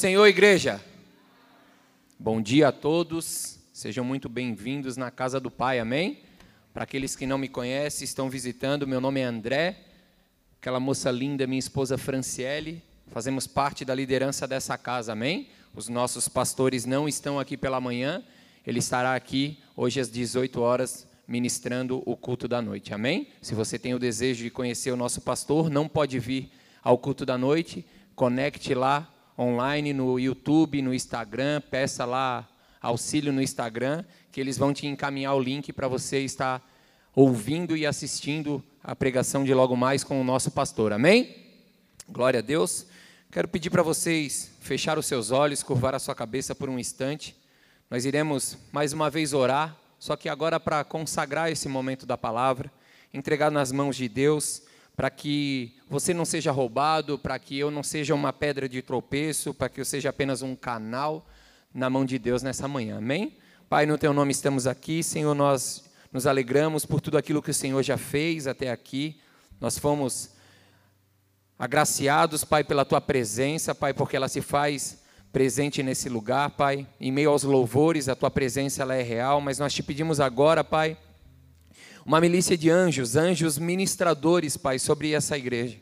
Senhor, igreja. Bom dia a todos. Sejam muito bem-vindos na casa do Pai. Amém? Para aqueles que não me conhecem, estão visitando, meu nome é André. Aquela moça linda, minha esposa Franciele, fazemos parte da liderança dessa casa. Amém? Os nossos pastores não estão aqui pela manhã. Ele estará aqui hoje às 18 horas ministrando o culto da noite. Amém? Se você tem o desejo de conhecer o nosso pastor, não pode vir ao culto da noite, conecte lá online no YouTube, no Instagram, peça lá auxílio no Instagram, que eles vão te encaminhar o link para você estar ouvindo e assistindo a pregação de logo mais com o nosso pastor. Amém? Glória a Deus. Quero pedir para vocês fechar os seus olhos, curvar a sua cabeça por um instante. Nós iremos mais uma vez orar, só que agora para consagrar esse momento da palavra, entregar nas mãos de Deus para que você não seja roubado, para que eu não seja uma pedra de tropeço, para que eu seja apenas um canal na mão de Deus nessa manhã. Amém? Pai, no teu nome estamos aqui, Senhor, nós nos alegramos por tudo aquilo que o Senhor já fez até aqui. Nós fomos agraciados, Pai, pela tua presença, Pai, porque ela se faz presente nesse lugar, Pai. Em meio aos louvores, a tua presença ela é real, mas nós te pedimos agora, Pai, uma milícia de anjos, anjos ministradores, Pai, sobre essa igreja.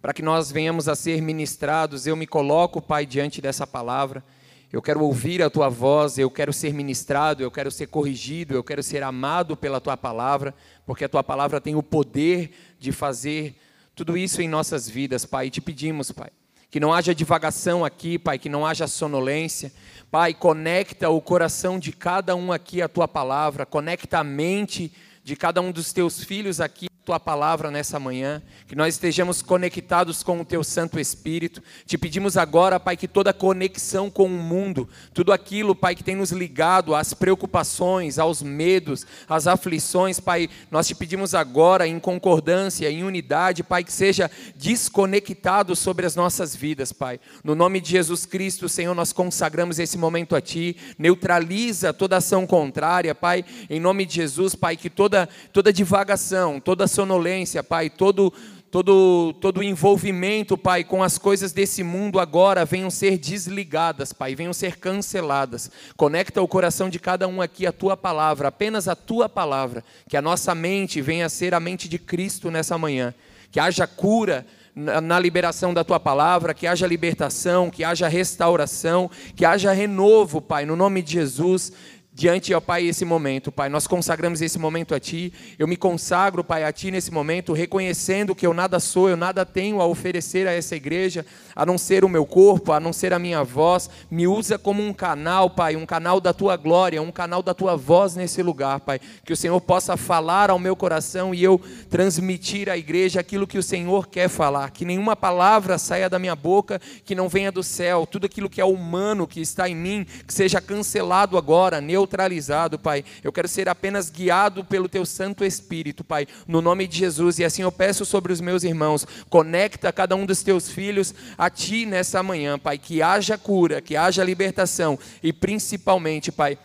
Para que nós venhamos a ser ministrados, eu me coloco, Pai, diante dessa palavra. Eu quero ouvir a tua voz, eu quero ser ministrado, eu quero ser corrigido, eu quero ser amado pela tua palavra, porque a tua palavra tem o poder de fazer tudo isso em nossas vidas, Pai. E te pedimos, Pai, que não haja divagação aqui, Pai, que não haja sonolência. Pai, conecta o coração de cada um aqui à tua palavra, conecta a mente de cada um dos teus filhos aqui tua palavra nessa manhã, que nós estejamos conectados com o teu Santo Espírito. Te pedimos agora, Pai, que toda conexão com o mundo, tudo aquilo, Pai, que tem nos ligado às preocupações, aos medos, às aflições, Pai, nós te pedimos agora em concordância, em unidade, Pai, que seja desconectado sobre as nossas vidas, Pai. No nome de Jesus Cristo, Senhor, nós consagramos esse momento a ti. Neutraliza toda ação contrária, Pai. Em nome de Jesus, Pai, que toda toda divagação, toda sonolência, Pai, todo todo todo envolvimento, Pai, com as coisas desse mundo agora venham ser desligadas, Pai, venham ser canceladas. Conecta o coração de cada um aqui a tua palavra, apenas a tua palavra, que a nossa mente venha a ser a mente de Cristo nessa manhã. Que haja cura na liberação da tua palavra, que haja libertação, que haja restauração, que haja renovo, Pai, no nome de Jesus diante, ó Pai, esse momento, Pai. Nós consagramos esse momento a Ti. Eu me consagro, Pai, a Ti nesse momento, reconhecendo que eu nada sou, eu nada tenho a oferecer a essa igreja, a não ser o meu corpo, a não ser a minha voz. Me usa como um canal, Pai, um canal da Tua glória, um canal da Tua voz nesse lugar, Pai. Que o Senhor possa falar ao meu coração e eu transmitir à igreja aquilo que o Senhor quer falar. Que nenhuma palavra saia da minha boca que não venha do céu. Tudo aquilo que é humano, que está em mim, que seja cancelado agora, neutralizado neutralizado, Pai. Eu quero ser apenas guiado pelo Teu Santo Espírito, Pai, no nome de Jesus. E assim eu peço sobre os meus irmãos, conecta cada um dos Teus filhos a Ti nessa manhã, Pai. Que haja cura, que haja libertação e principalmente, Pai,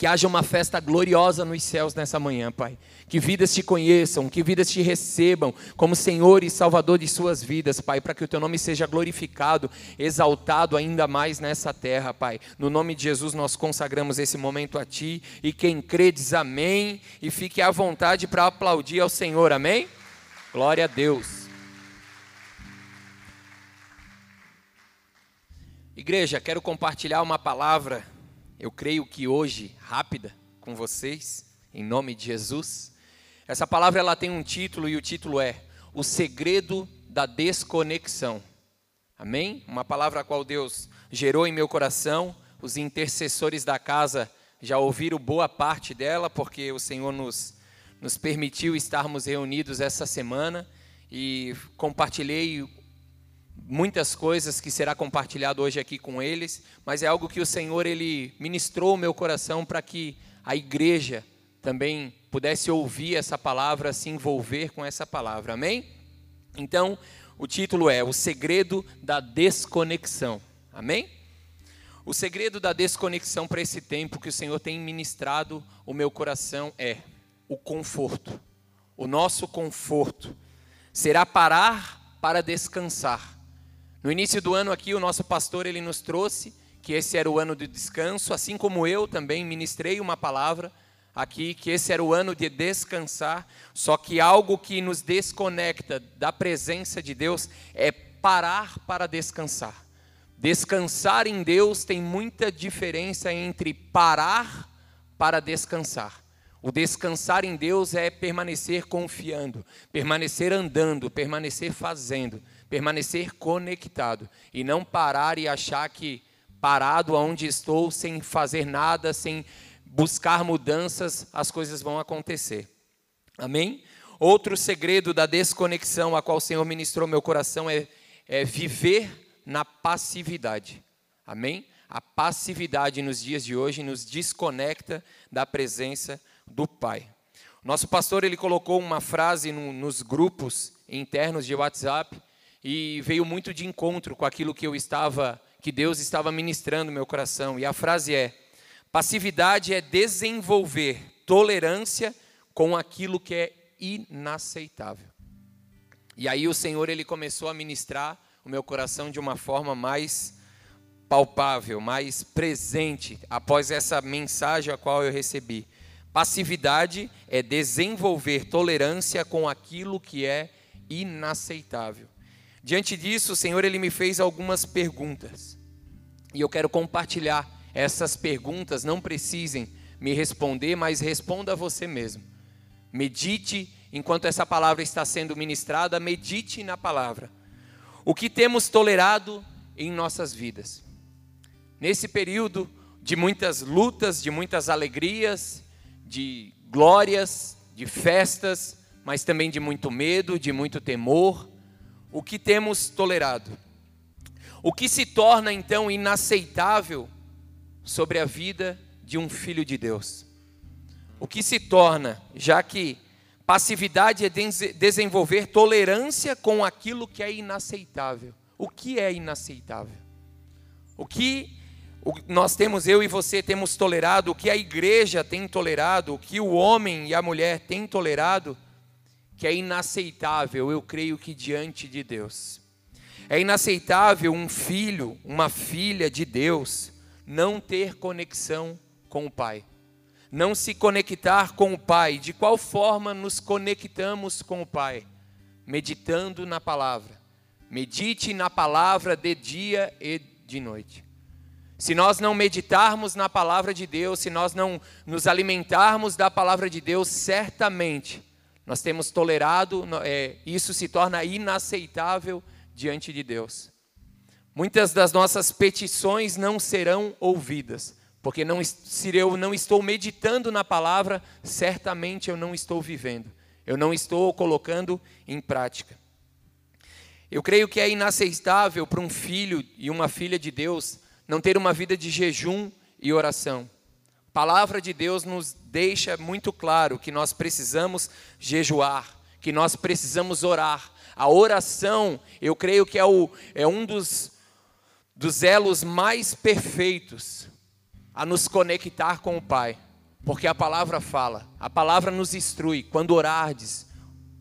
que haja uma festa gloriosa nos céus nessa manhã, Pai. Que vidas te conheçam, que vidas te recebam como Senhor e Salvador de suas vidas, Pai, para que o teu nome seja glorificado, exaltado ainda mais nessa terra, Pai. No nome de Jesus nós consagramos esse momento a ti e quem crê diz amém e fique à vontade para aplaudir ao Senhor, amém? Glória a Deus. Igreja, quero compartilhar uma palavra eu creio que hoje, rápida, com vocês, em nome de Jesus. Essa palavra ela tem um título e o título é O Segredo da Desconexão. Amém? Uma palavra a qual Deus gerou em meu coração. Os intercessores da casa já ouviram boa parte dela, porque o Senhor nos, nos permitiu estarmos reunidos essa semana e compartilhei muitas coisas que será compartilhado hoje aqui com eles, mas é algo que o Senhor ele ministrou o meu coração para que a igreja também pudesse ouvir essa palavra, se envolver com essa palavra. Amém? Então, o título é O segredo da desconexão. Amém? O segredo da desconexão para esse tempo que o Senhor tem ministrado o meu coração é o conforto. O nosso conforto será parar para descansar No início do ano aqui, o nosso pastor ele nos trouxe que esse era o ano de descanso, assim como eu também ministrei uma palavra aqui que esse era o ano de descansar, só que algo que nos desconecta da presença de Deus é parar para descansar. Descansar em Deus tem muita diferença entre parar para descansar. O descansar em Deus é permanecer confiando, permanecer andando, permanecer fazendo, permanecer conectado e não parar e achar que parado aonde estou sem fazer nada, sem buscar mudanças, as coisas vão acontecer. Amém? Outro segredo da desconexão a qual o Senhor ministrou meu coração é, é viver na passividade. Amém? A passividade nos dias de hoje nos desconecta da presença do Pai. Nosso pastor ele colocou uma frase no, nos grupos internos de WhatsApp e veio muito de encontro com aquilo que eu estava, que Deus estava ministrando no meu coração. E a frase é: Passividade é desenvolver tolerância com aquilo que é inaceitável. E aí o Senhor ele começou a ministrar o meu coração de uma forma mais palpável, mais presente após essa mensagem a qual eu recebi. Passividade é desenvolver tolerância com aquilo que é inaceitável. Diante disso, o Senhor ele me fez algumas perguntas. E eu quero compartilhar essas perguntas não precisem me responder, mas responda a você mesmo. Medite enquanto essa palavra está sendo ministrada, medite na palavra. O que temos tolerado em nossas vidas? Nesse período de muitas lutas, de muitas alegrias, de glórias, de festas, mas também de muito medo, de muito temor, o que temos tolerado? O que se torna então inaceitável sobre a vida de um filho de Deus. O que se torna, já que passividade é desenvolver tolerância com aquilo que é inaceitável. O que é inaceitável? O que nós temos, eu e você, temos tolerado, o que a igreja tem tolerado, o que o homem e a mulher têm tolerado, que é inaceitável, eu creio que diante de Deus. É inaceitável um filho, uma filha de Deus, não ter conexão com o Pai. Não se conectar com o Pai. De qual forma nos conectamos com o Pai? Meditando na palavra. Medite na palavra de dia e de noite. Se nós não meditarmos na palavra de Deus, se nós não nos alimentarmos da palavra de Deus, certamente nós temos tolerado, é, isso se torna inaceitável diante de Deus. Muitas das nossas petições não serão ouvidas, porque não, se eu não estou meditando na palavra, certamente eu não estou vivendo, eu não estou colocando em prática. Eu creio que é inaceitável para um filho e uma filha de Deus não ter uma vida de jejum e oração. A palavra de Deus nos deixa muito claro que nós precisamos jejuar, que nós precisamos orar. A oração, eu creio que é, o, é um dos dos elos mais perfeitos a nos conectar com o Pai. Porque a palavra fala, a palavra nos instrui. Quando orardes,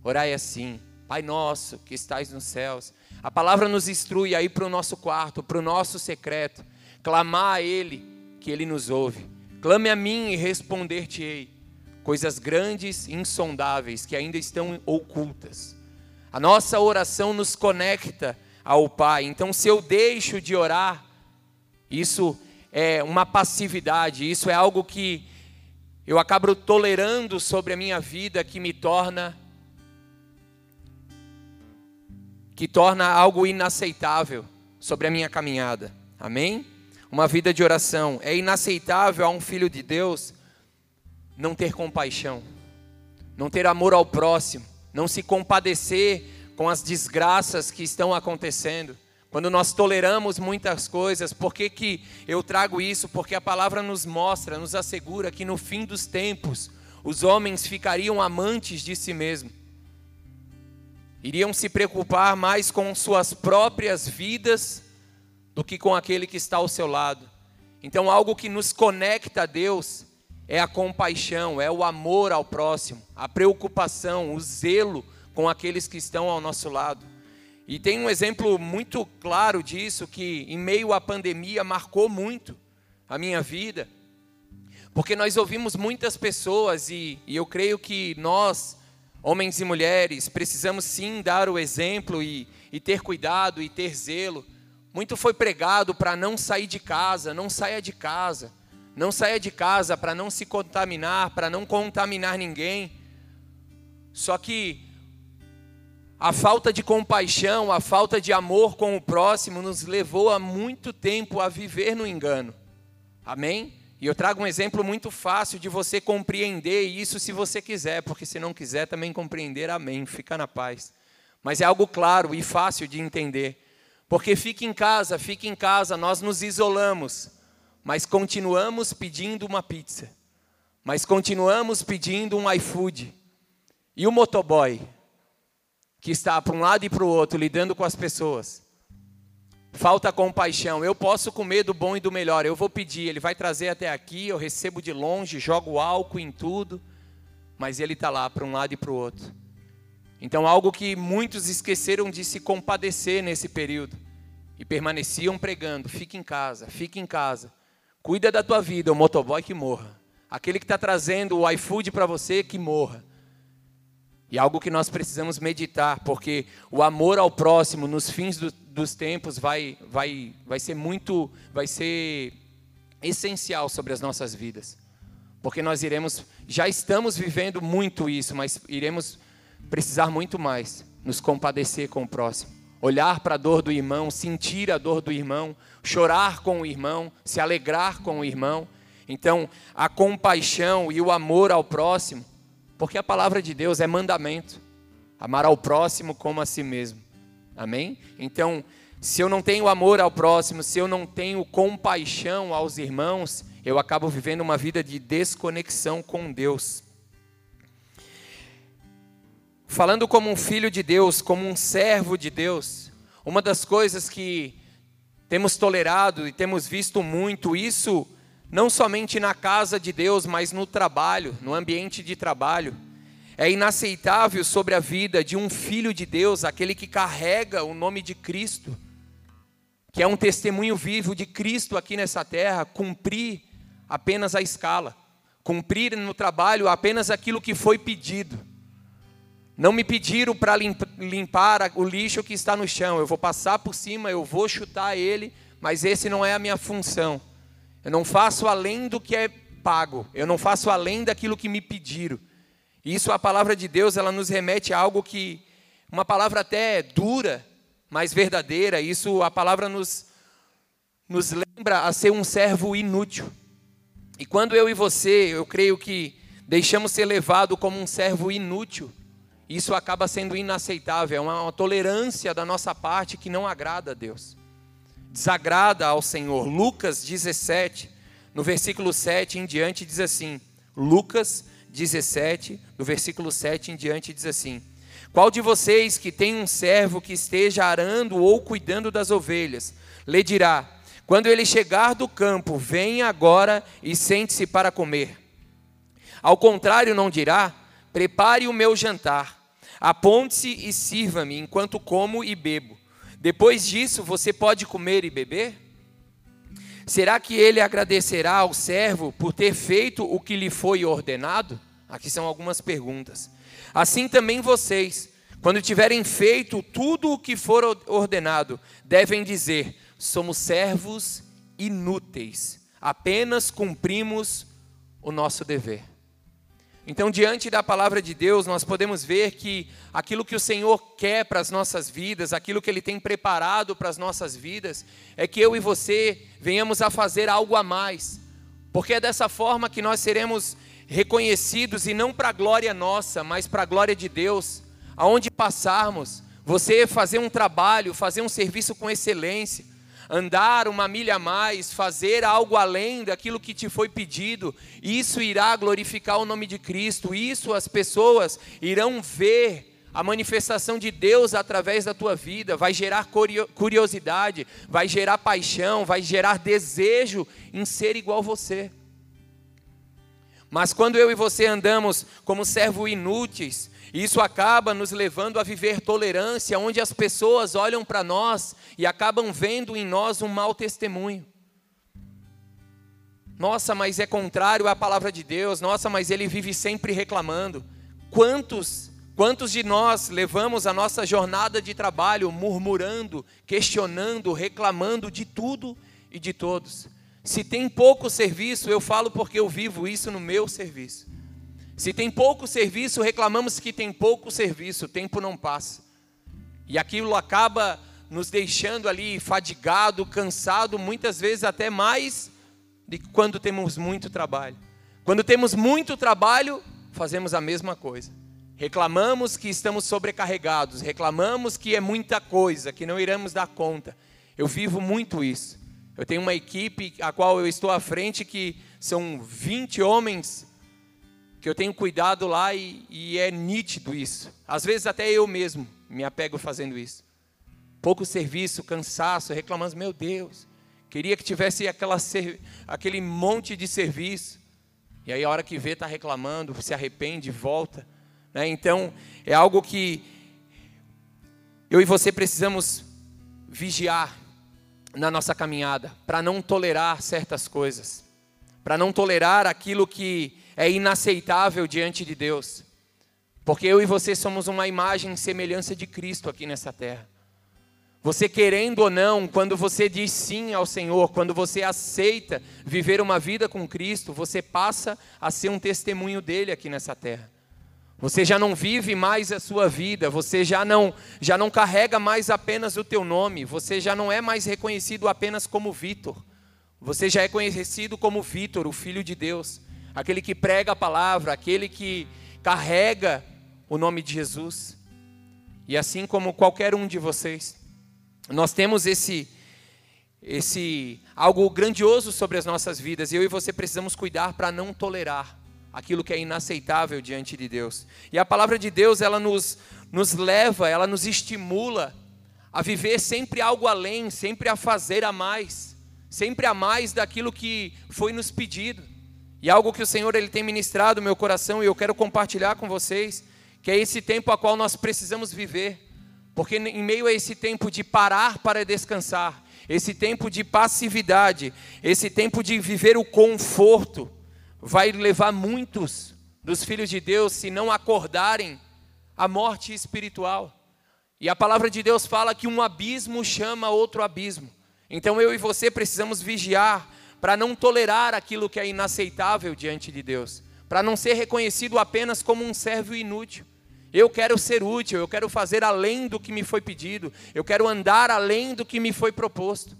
orai assim: Pai nosso que estais nos céus. A palavra nos instrui a ir para o nosso quarto, para o nosso secreto, clamar a Ele, que Ele nos ouve. Clame a mim e responder-te-ei. Coisas grandes e insondáveis que ainda estão ocultas. A nossa oração nos conecta ao Pai. Então, se eu deixo de orar, isso é uma passividade, isso é algo que eu acabo tolerando sobre a minha vida que me torna que torna algo inaceitável sobre a minha caminhada. Amém? Uma vida de oração. É inaceitável a um filho de Deus não ter compaixão, não ter amor ao próximo, não se compadecer com as desgraças que estão acontecendo, quando nós toleramos muitas coisas, por que, que eu trago isso? Porque a palavra nos mostra, nos assegura que no fim dos tempos, os homens ficariam amantes de si mesmos, iriam se preocupar mais com suas próprias vidas do que com aquele que está ao seu lado. Então, algo que nos conecta a Deus é a compaixão, é o amor ao próximo, a preocupação, o zelo com aqueles que estão ao nosso lado. E tem um exemplo muito claro disso que em meio à pandemia marcou muito a minha vida. Porque nós ouvimos muitas pessoas e, e eu creio que nós, homens e mulheres, precisamos sim dar o exemplo e, e ter cuidado e ter zelo. Muito foi pregado para não sair de casa, não saia de casa, não saia de casa para não se contaminar, para não contaminar ninguém. Só que a falta de compaixão, a falta de amor com o próximo nos levou há muito tempo a viver no engano. Amém? E eu trago um exemplo muito fácil de você compreender isso se você quiser, porque se não quiser também compreender, amém, fica na paz. Mas é algo claro e fácil de entender. Porque fica em casa, fica em casa, nós nos isolamos, mas continuamos pedindo uma pizza, mas continuamos pedindo um iFood. E o motoboy? que está para um lado e para o outro lidando com as pessoas. Falta compaixão. Eu posso comer do bom e do melhor. Eu vou pedir, ele vai trazer até aqui, eu recebo de longe, jogo álcool em tudo, mas ele está lá para um lado e para o outro. Então, algo que muitos esqueceram de se compadecer nesse período e permaneciam pregando: fique em casa, fique em casa, cuida da tua vida, o motoboy que morra, aquele que está trazendo o iFood para você que morra. E algo que nós precisamos meditar, porque o amor ao próximo nos fins do, dos tempos vai, vai, vai ser muito, vai ser essencial sobre as nossas vidas. Porque nós iremos, já estamos vivendo muito isso, mas iremos precisar muito mais nos compadecer com o próximo. Olhar para a dor do irmão, sentir a dor do irmão, chorar com o irmão, se alegrar com o irmão. Então, a compaixão e o amor ao próximo porque a palavra de Deus é mandamento. Amar ao próximo como a si mesmo. Amém? Então, se eu não tenho amor ao próximo, se eu não tenho compaixão aos irmãos, eu acabo vivendo uma vida de desconexão com Deus. Falando como um filho de Deus, como um servo de Deus, uma das coisas que temos tolerado e temos visto muito, isso não somente na casa de Deus, mas no trabalho, no ambiente de trabalho. É inaceitável sobre a vida de um filho de Deus, aquele que carrega o nome de Cristo, que é um testemunho vivo de Cristo aqui nessa terra, cumprir apenas a escala, cumprir no trabalho apenas aquilo que foi pedido. Não me pediram para limpar o lixo que está no chão, eu vou passar por cima, eu vou chutar ele, mas esse não é a minha função. Eu não faço além do que é pago. Eu não faço além daquilo que me pediram. Isso a palavra de Deus, ela nos remete a algo que uma palavra até dura, mas verdadeira. Isso a palavra nos nos lembra a ser um servo inútil. E quando eu e você, eu creio que deixamos ser levado como um servo inútil, isso acaba sendo inaceitável, é uma, uma tolerância da nossa parte que não agrada a Deus desagrada ao Senhor. Lucas 17, no versículo 7 em diante, diz assim: Lucas 17, no versículo 7 em diante, diz assim: Qual de vocês que tem um servo que esteja arando ou cuidando das ovelhas, lhe dirá: Quando ele chegar do campo, venha agora e sente-se para comer? Ao contrário, não dirá: Prepare o meu jantar, aponte-se e sirva-me enquanto como e bebo. Depois disso, você pode comer e beber? Será que ele agradecerá ao servo por ter feito o que lhe foi ordenado? Aqui são algumas perguntas. Assim também vocês, quando tiverem feito tudo o que for ordenado, devem dizer: somos servos inúteis, apenas cumprimos o nosso dever. Então, diante da palavra de Deus, nós podemos ver que aquilo que o Senhor quer para as nossas vidas, aquilo que Ele tem preparado para as nossas vidas, é que eu e você venhamos a fazer algo a mais, porque é dessa forma que nós seremos reconhecidos e não para a glória nossa, mas para a glória de Deus, aonde passarmos, você fazer um trabalho, fazer um serviço com excelência, andar uma milha a mais, fazer algo além daquilo que te foi pedido, isso irá glorificar o nome de Cristo, isso as pessoas irão ver a manifestação de Deus através da tua vida, vai gerar curiosidade, vai gerar paixão, vai gerar desejo em ser igual você. Mas quando eu e você andamos como servos inúteis, Isso acaba nos levando a viver tolerância, onde as pessoas olham para nós e acabam vendo em nós um mau testemunho. Nossa, mas é contrário à palavra de Deus. Nossa, mas ele vive sempre reclamando. Quantos, quantos de nós levamos a nossa jornada de trabalho murmurando, questionando, reclamando de tudo e de todos? Se tem pouco serviço, eu falo porque eu vivo isso no meu serviço. Se tem pouco serviço, reclamamos que tem pouco serviço, o tempo não passa. E aquilo acaba nos deixando ali fadigado, cansado, muitas vezes até mais de quando temos muito trabalho. Quando temos muito trabalho, fazemos a mesma coisa. Reclamamos que estamos sobrecarregados, reclamamos que é muita coisa, que não iremos dar conta. Eu vivo muito isso. Eu tenho uma equipe a qual eu estou à frente que são 20 homens que eu tenho cuidado lá e, e é nítido isso. Às vezes até eu mesmo me apego fazendo isso. Pouco serviço, cansaço, reclamando, meu Deus, Queria que tivesse aquela, aquele monte de serviço. E aí a hora que vê está reclamando, se arrepende, volta. Né? Então é algo que eu e você precisamos vigiar na nossa caminhada, para não tolerar certas coisas, para não tolerar aquilo que é inaceitável diante de Deus. Porque eu e você somos uma imagem e semelhança de Cristo aqui nessa terra. Você querendo ou não, quando você diz sim ao Senhor, quando você aceita viver uma vida com Cristo, você passa a ser um testemunho dele aqui nessa terra. Você já não vive mais a sua vida, você já não já não carrega mais apenas o teu nome, você já não é mais reconhecido apenas como Vitor. Você já é conhecido como Vitor, o filho de Deus, aquele que prega a palavra, aquele que carrega o nome de Jesus. E assim como qualquer um de vocês, nós temos esse esse algo grandioso sobre as nossas vidas, e eu e você precisamos cuidar para não tolerar aquilo que é inaceitável diante de Deus. E a palavra de Deus, ela nos nos leva, ela nos estimula a viver sempre algo além, sempre a fazer a mais, sempre a mais daquilo que foi nos pedido. E algo que o Senhor ele tem ministrado no meu coração e eu quero compartilhar com vocês, que é esse tempo a qual nós precisamos viver. Porque em meio a esse tempo de parar para descansar, esse tempo de passividade, esse tempo de viver o conforto, vai levar muitos dos filhos de Deus, se não acordarem, à morte espiritual. E a palavra de Deus fala que um abismo chama outro abismo. Então eu e você precisamos vigiar para não tolerar aquilo que é inaceitável diante de Deus, para não ser reconhecido apenas como um servo inútil. Eu quero ser útil, eu quero fazer além do que me foi pedido, eu quero andar além do que me foi proposto.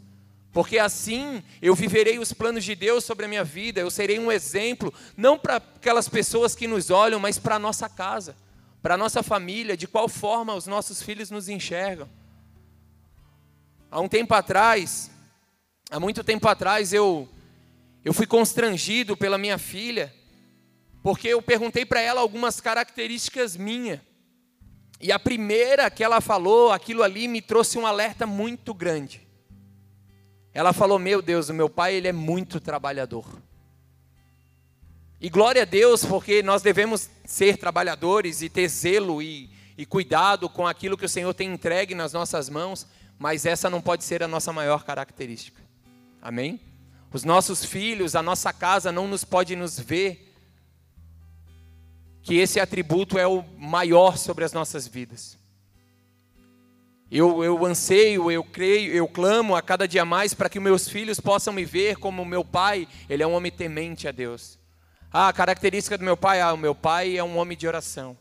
Porque assim eu viverei os planos de Deus sobre a minha vida, eu serei um exemplo, não para aquelas pessoas que nos olham, mas para a nossa casa, para a nossa família, de qual forma os nossos filhos nos enxergam. Há um tempo atrás, há muito tempo atrás, eu, eu fui constrangido pela minha filha, porque eu perguntei para ela algumas características minhas. E a primeira que ela falou, aquilo ali me trouxe um alerta muito grande. Ela falou: "Meu Deus, o meu pai ele é muito trabalhador". E glória a Deus, porque nós devemos ser trabalhadores e ter zelo e, e cuidado com aquilo que o Senhor tem entregue nas nossas mãos, mas essa não pode ser a nossa maior característica. Amém? Os nossos filhos, a nossa casa não nos pode nos ver que esse atributo é o maior sobre as nossas vidas. Eu, eu anseio, eu creio, eu clamo a cada dia mais para que meus filhos possam me ver como meu pai, ele é um homem temente a Deus. Ah, a característica do meu pai, ah, o meu pai é um homem de oração.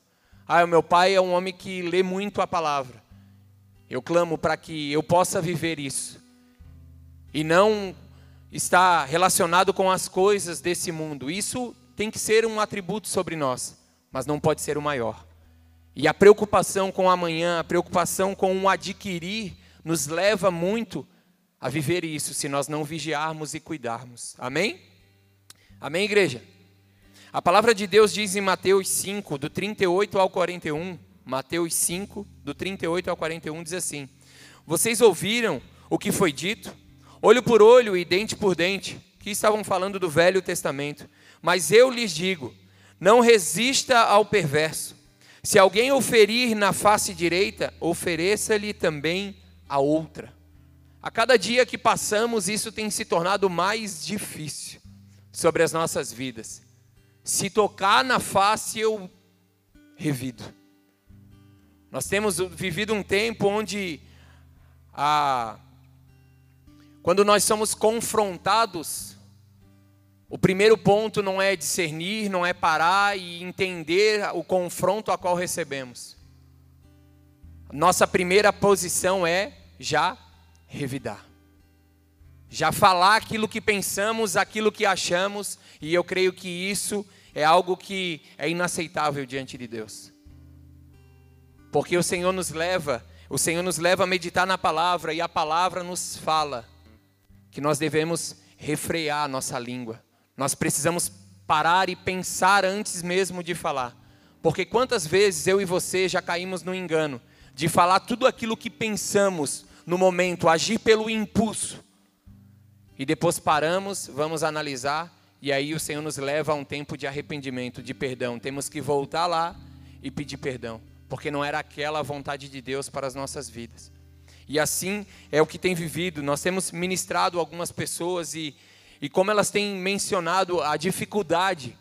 Ah, o meu pai é um homem que lê muito a palavra. Eu clamo para que eu possa viver isso. E não estar relacionado com as coisas desse mundo. Isso tem que ser um atributo sobre nós mas não pode ser o maior. E a preocupação com o amanhã, a preocupação com o adquirir, nos leva muito a viver isso, se nós não vigiarmos e cuidarmos. Amém? Amém, igreja? A palavra de Deus diz em Mateus 5, do 38 ao 41, Mateus 5, do 38 ao 41, diz assim: Vocês ouviram o que foi dito, olho por olho e dente por dente, que estavam falando do Velho Testamento, mas eu lhes digo, não resista ao perverso. Se alguém oferir na face direita, ofereça-lhe também a outra. A cada dia que passamos, isso tem se tornado mais difícil sobre as nossas vidas. Se tocar na face, eu revido. Nós temos vivido um tempo onde, a, quando nós somos confrontados, o primeiro ponto não é discernir, não é parar e entender o confronto a qual recebemos. Nossa primeira posição é já revidar. Já falar aquilo que pensamos, aquilo que achamos, e eu creio que isso é algo que é inaceitável diante de Deus. Porque o Senhor nos leva, o Senhor nos leva a meditar na palavra e a palavra nos fala que nós devemos refrear a nossa língua. Nós precisamos parar e pensar antes mesmo de falar. Porque quantas vezes eu e você já caímos no engano de falar tudo aquilo que pensamos no momento, agir pelo impulso. E depois paramos, vamos analisar, e aí o Senhor nos leva a um tempo de arrependimento, de perdão. Temos que voltar lá e pedir perdão porque não era aquela a vontade de Deus para as nossas vidas. E assim é o que tem vivido. Nós temos ministrado algumas pessoas e, e como elas têm mencionado a dificuldade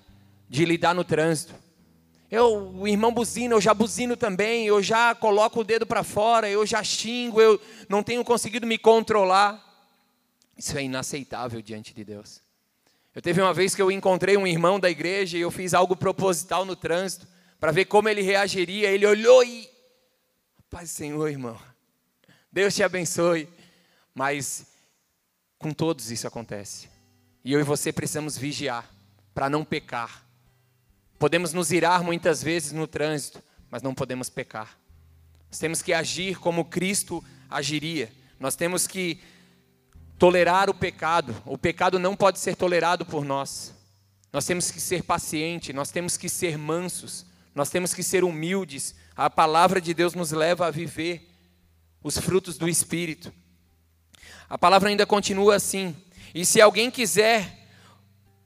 de lidar no trânsito. Eu, o irmão buzina, eu já buzino também, eu já coloco o dedo para fora, eu já xingo, eu não tenho conseguido me controlar. Isso é inaceitável diante de Deus. Eu teve uma vez que eu encontrei um irmão da igreja e eu fiz algo proposital no trânsito para ver como ele reagiria. Ele olhou e. Paz Senhor, irmão. Deus te abençoe. Mas com todos isso acontece. E eu e você precisamos vigiar para não pecar. Podemos nos irar muitas vezes no trânsito, mas não podemos pecar. Nós temos que agir como Cristo agiria. Nós temos que tolerar o pecado. O pecado não pode ser tolerado por nós. Nós temos que ser pacientes, nós temos que ser mansos, nós temos que ser humildes. A palavra de Deus nos leva a viver os frutos do Espírito. A palavra ainda continua assim: E se alguém quiser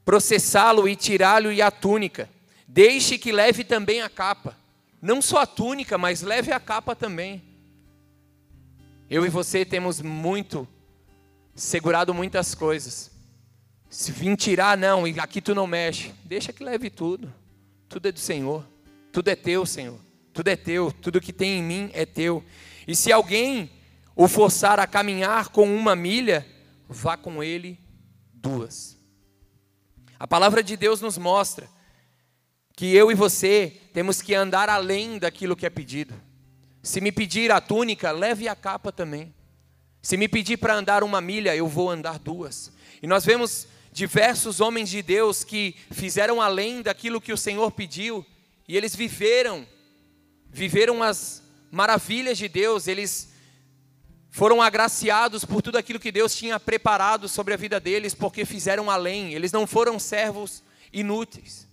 processá-lo e tirá-lo e a túnica, deixe que leve também a capa. Não só a túnica, mas leve a capa também. Eu e você temos muito segurado muitas coisas. Se vir tirar, não, e aqui tu não mexe, deixa que leve tudo. Tudo é do Senhor. Tudo é teu, Senhor. Tudo é teu. Tudo que tem em mim é teu. E se alguém o forçar a caminhar com uma milha, vá com ele duas. A palavra de Deus nos mostra que eu e você temos que andar além daquilo que é pedido. Se me pedir a túnica, leve a capa também. Se me pedir para andar uma milha, eu vou andar duas. E nós vemos diversos homens de Deus que fizeram além daquilo que o Senhor pediu e eles viveram, viveram as maravilhas de Deus, eles foram agraciados por tudo aquilo que Deus tinha preparado sobre a vida deles, porque fizeram além, eles não foram servos inúteis,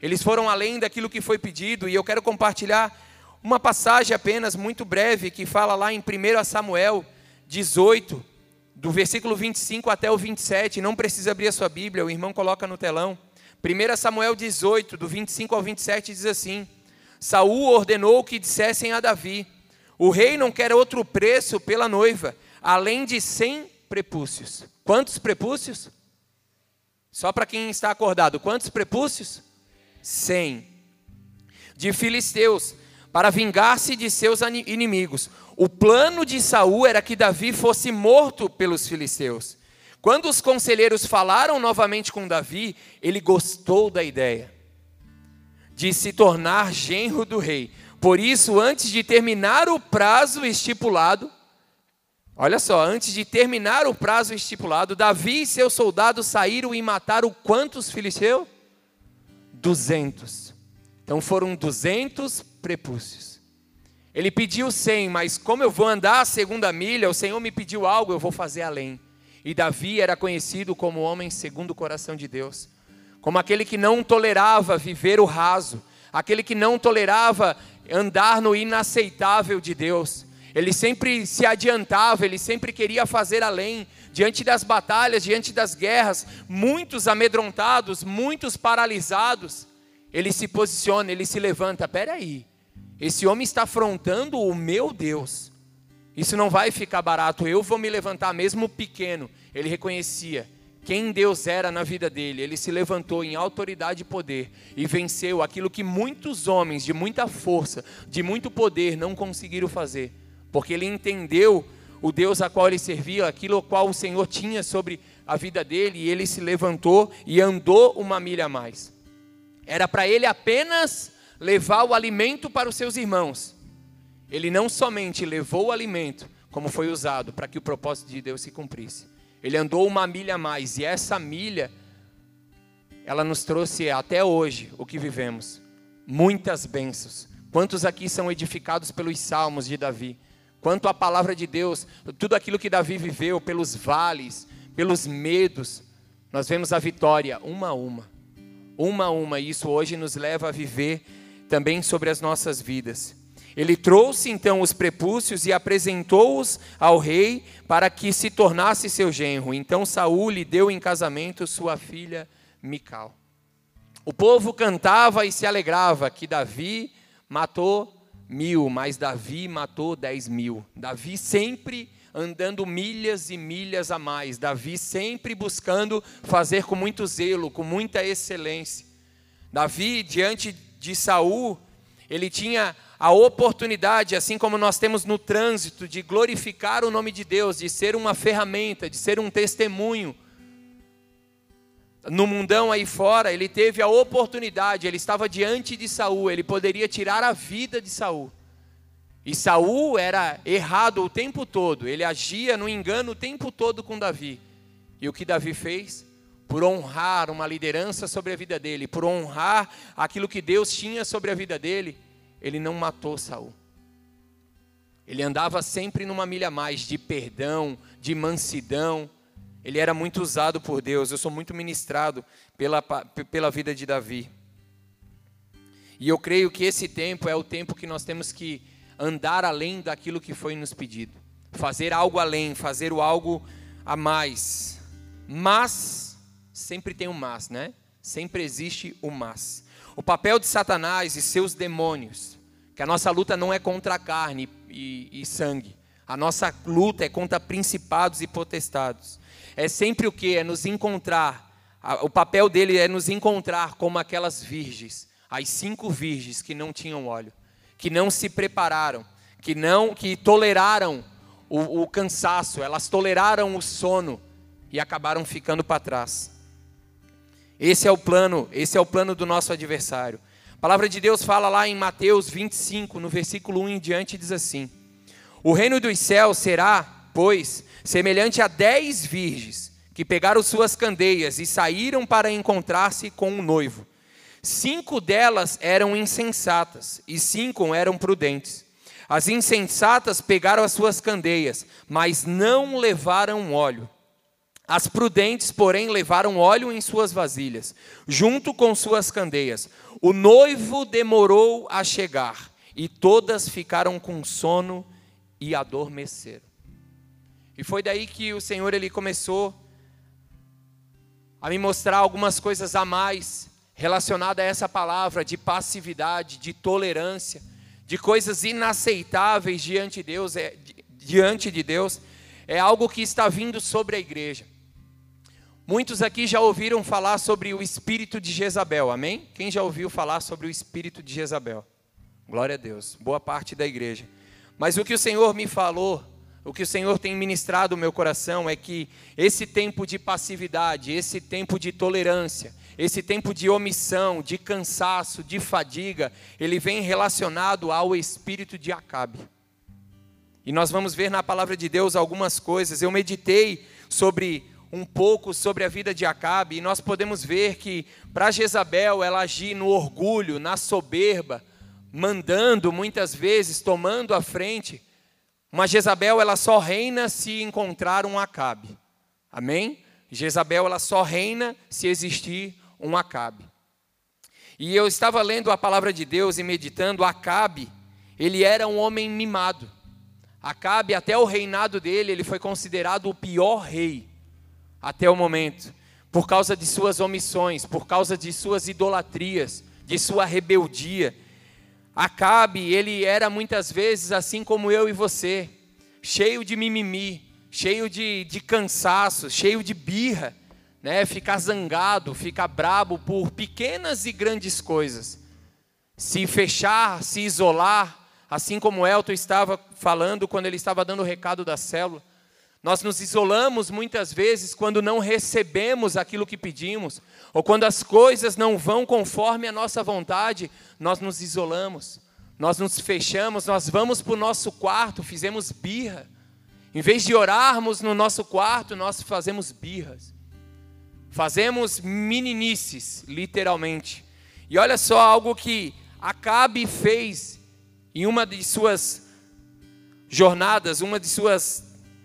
eles foram além daquilo que foi pedido, e eu quero compartilhar uma passagem apenas muito breve que fala lá em 1 Samuel 18, do versículo 25 até o 27, não precisa abrir a sua Bíblia, o irmão coloca no telão. 1 Samuel 18, do 25 ao 27, diz assim: Saul ordenou que dissessem a Davi: O rei não quer outro preço pela noiva, além de cem prepúcios. Quantos prepúcios? Só para quem está acordado, quantos prepúcios? Cem. De filisteus, para vingar-se de seus inimigos. O plano de Saul era que Davi fosse morto pelos filisteus. Quando os conselheiros falaram novamente com Davi, ele gostou da ideia de se tornar genro do rei. Por isso, antes de terminar o prazo estipulado, olha só, antes de terminar o prazo estipulado, Davi e seus soldados saíram e mataram quantos filisteus? Duzentos. Então foram duzentos prepúcios. Ele pediu cem, mas como eu vou andar a segunda milha, o Senhor me pediu algo, eu vou fazer além. E Davi era conhecido como homem segundo o coração de Deus, como aquele que não tolerava viver o raso, aquele que não tolerava andar no inaceitável de Deus. Ele sempre se adiantava, ele sempre queria fazer além, diante das batalhas, diante das guerras, muitos amedrontados, muitos paralisados. Ele se posiciona, ele se levanta. Peraí, Esse homem está afrontando o meu Deus. Isso não vai ficar barato. Eu vou me levantar, mesmo pequeno. Ele reconhecia quem Deus era na vida dele. Ele se levantou em autoridade e poder e venceu aquilo que muitos homens de muita força, de muito poder, não conseguiram fazer. Porque ele entendeu o Deus a qual ele servia, aquilo qual o Senhor tinha sobre a vida dele, e ele se levantou e andou uma milha a mais. Era para ele apenas levar o alimento para os seus irmãos. Ele não somente levou o alimento, como foi usado para que o propósito de Deus se cumprisse. Ele andou uma milha a mais, e essa milha, ela nos trouxe até hoje o que vivemos. Muitas bênçãos. Quantos aqui são edificados pelos salmos de Davi? Quanto à palavra de Deus, tudo aquilo que Davi viveu, pelos vales, pelos medos, nós vemos a vitória uma a uma. Uma a uma, e isso hoje nos leva a viver também sobre as nossas vidas. Ele trouxe então os prepúcios e apresentou-os ao rei para que se tornasse seu genro. Então Saul lhe deu em casamento sua filha Mical. O povo cantava e se alegrava que Davi matou mil, mas Davi matou dez mil. Davi sempre andando milhas e milhas a mais. Davi sempre buscando fazer com muito zelo, com muita excelência. Davi, diante de Saul, ele tinha a oportunidade, assim como nós temos no trânsito, de glorificar o nome de Deus, de ser uma ferramenta, de ser um testemunho. No mundão aí fora, ele teve a oportunidade, ele estava diante de Saul, ele poderia tirar a vida de Saul. E Saul era errado o tempo todo, ele agia no engano o tempo todo com Davi. E o que Davi fez? Por honrar uma liderança sobre a vida dele, por honrar aquilo que Deus tinha sobre a vida dele, ele não matou Saul. Ele andava sempre numa milha mais de perdão, de mansidão. Ele era muito usado por Deus. Eu sou muito ministrado pela, pela vida de Davi. E eu creio que esse tempo é o tempo que nós temos que andar além daquilo que foi nos pedido, fazer algo além, fazer o algo a mais. Mas sempre tem um mas, né? Sempre existe o mas. O papel de Satanás e seus demônios, que a nossa luta não é contra a carne e, e sangue. A nossa luta é contra principados e potestados. É sempre o que? É nos encontrar. O papel dele é nos encontrar como aquelas virgens, as cinco virgens que não tinham óleo que não se prepararam, que não, que toleraram o, o cansaço, elas toleraram o sono e acabaram ficando para trás. Esse é o plano, esse é o plano do nosso adversário. A palavra de Deus fala lá em Mateus 25, no versículo 1 em diante, diz assim: O reino dos céus será, pois, semelhante a dez virgens que pegaram suas candeias e saíram para encontrar-se com um noivo. Cinco delas eram insensatas e cinco eram prudentes. As insensatas pegaram as suas candeias, mas não levaram óleo. As prudentes, porém, levaram óleo em suas vasilhas, junto com suas candeias. O noivo demorou a chegar, e todas ficaram com sono e adormeceram. E foi daí que o Senhor ele começou a me mostrar algumas coisas a mais relacionada a essa palavra de passividade, de tolerância, de coisas inaceitáveis diante de Deus, é, diante de Deus, é algo que está vindo sobre a igreja. Muitos aqui já ouviram falar sobre o espírito de Jezabel, amém? Quem já ouviu falar sobre o espírito de Jezabel? Glória a Deus, boa parte da igreja. Mas o que o Senhor me falou, o que o Senhor tem ministrado no meu coração é que esse tempo de passividade, esse tempo de tolerância, esse tempo de omissão, de cansaço, de fadiga, ele vem relacionado ao espírito de Acabe. E nós vamos ver na palavra de Deus algumas coisas. Eu meditei sobre um pouco sobre a vida de Acabe e nós podemos ver que para Jezabel ela agir no orgulho, na soberba, mandando muitas vezes, tomando a frente. Uma Jezabel ela só reina se encontrar um Acabe. Amém? Jezabel ela só reina se existir um Acabe. E eu estava lendo a palavra de Deus e meditando, Acabe, ele era um homem mimado. Acabe, até o reinado dele, ele foi considerado o pior rei até o momento, por causa de suas omissões, por causa de suas idolatrias, de sua rebeldia. Acabe, ele era muitas vezes assim como eu e você, cheio de mimimi, cheio de, de cansaço, cheio de birra, né? ficar zangado, ficar brabo por pequenas e grandes coisas. Se fechar, se isolar, assim como Elton estava falando quando ele estava dando o recado da célula. Nós nos isolamos muitas vezes quando não recebemos aquilo que pedimos, ou quando as coisas não vão conforme a nossa vontade, nós nos isolamos, nós nos fechamos, nós vamos para o nosso quarto, fizemos birra. Em vez de orarmos no nosso quarto, nós fazemos birras. Fazemos meninices, literalmente. E olha só algo que Acabe fez em uma de suas jornadas, uma de suas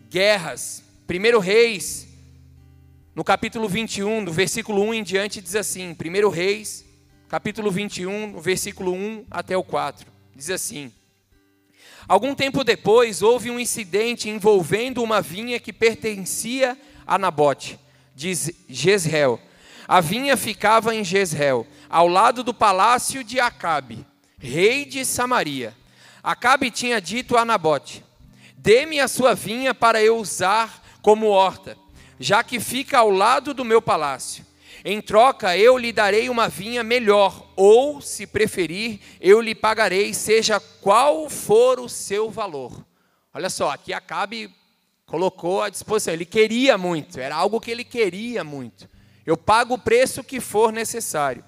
guerras. Primeiro Reis, no capítulo 21, do versículo 1 em diante, diz assim: Primeiro Reis, capítulo 21, no versículo 1 até o 4. Diz assim: Algum tempo depois, houve um incidente envolvendo uma vinha que pertencia a Nabote, de Jezreel. A vinha ficava em Jezreel, ao lado do palácio de Acabe, rei de Samaria. Acabe tinha dito a Nabote: Dê-me a sua vinha para eu usar como horta, já que fica ao lado do meu palácio. Em troca, eu lhe darei uma vinha melhor, ou, se preferir, eu lhe pagarei, seja qual for o seu valor. Olha só, aqui Acabe colocou à disposição. Ele queria muito, era algo que ele queria muito. Eu pago o preço que for necessário.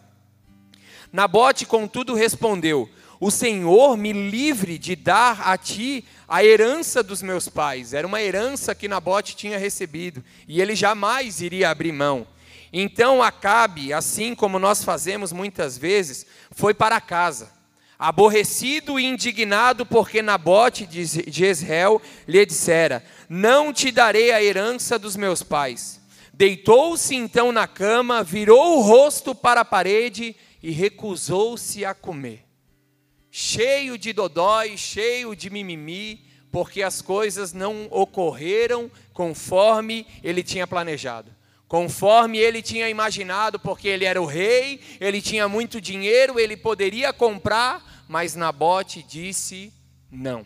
Nabote, contudo, respondeu: o Senhor me livre de dar a ti a herança dos meus pais. Era uma herança que Nabote tinha recebido e ele jamais iria abrir mão. Então Acabe, assim como nós fazemos muitas vezes, foi para casa, aborrecido e indignado porque Nabote de Jezreel lhe dissera: Não te darei a herança dos meus pais. Deitou-se então na cama, virou o rosto para a parede e recusou-se a comer cheio de dodói, cheio de mimimi, porque as coisas não ocorreram conforme ele tinha planejado. Conforme ele tinha imaginado, porque ele era o rei, ele tinha muito dinheiro, ele poderia comprar, mas Nabote disse não.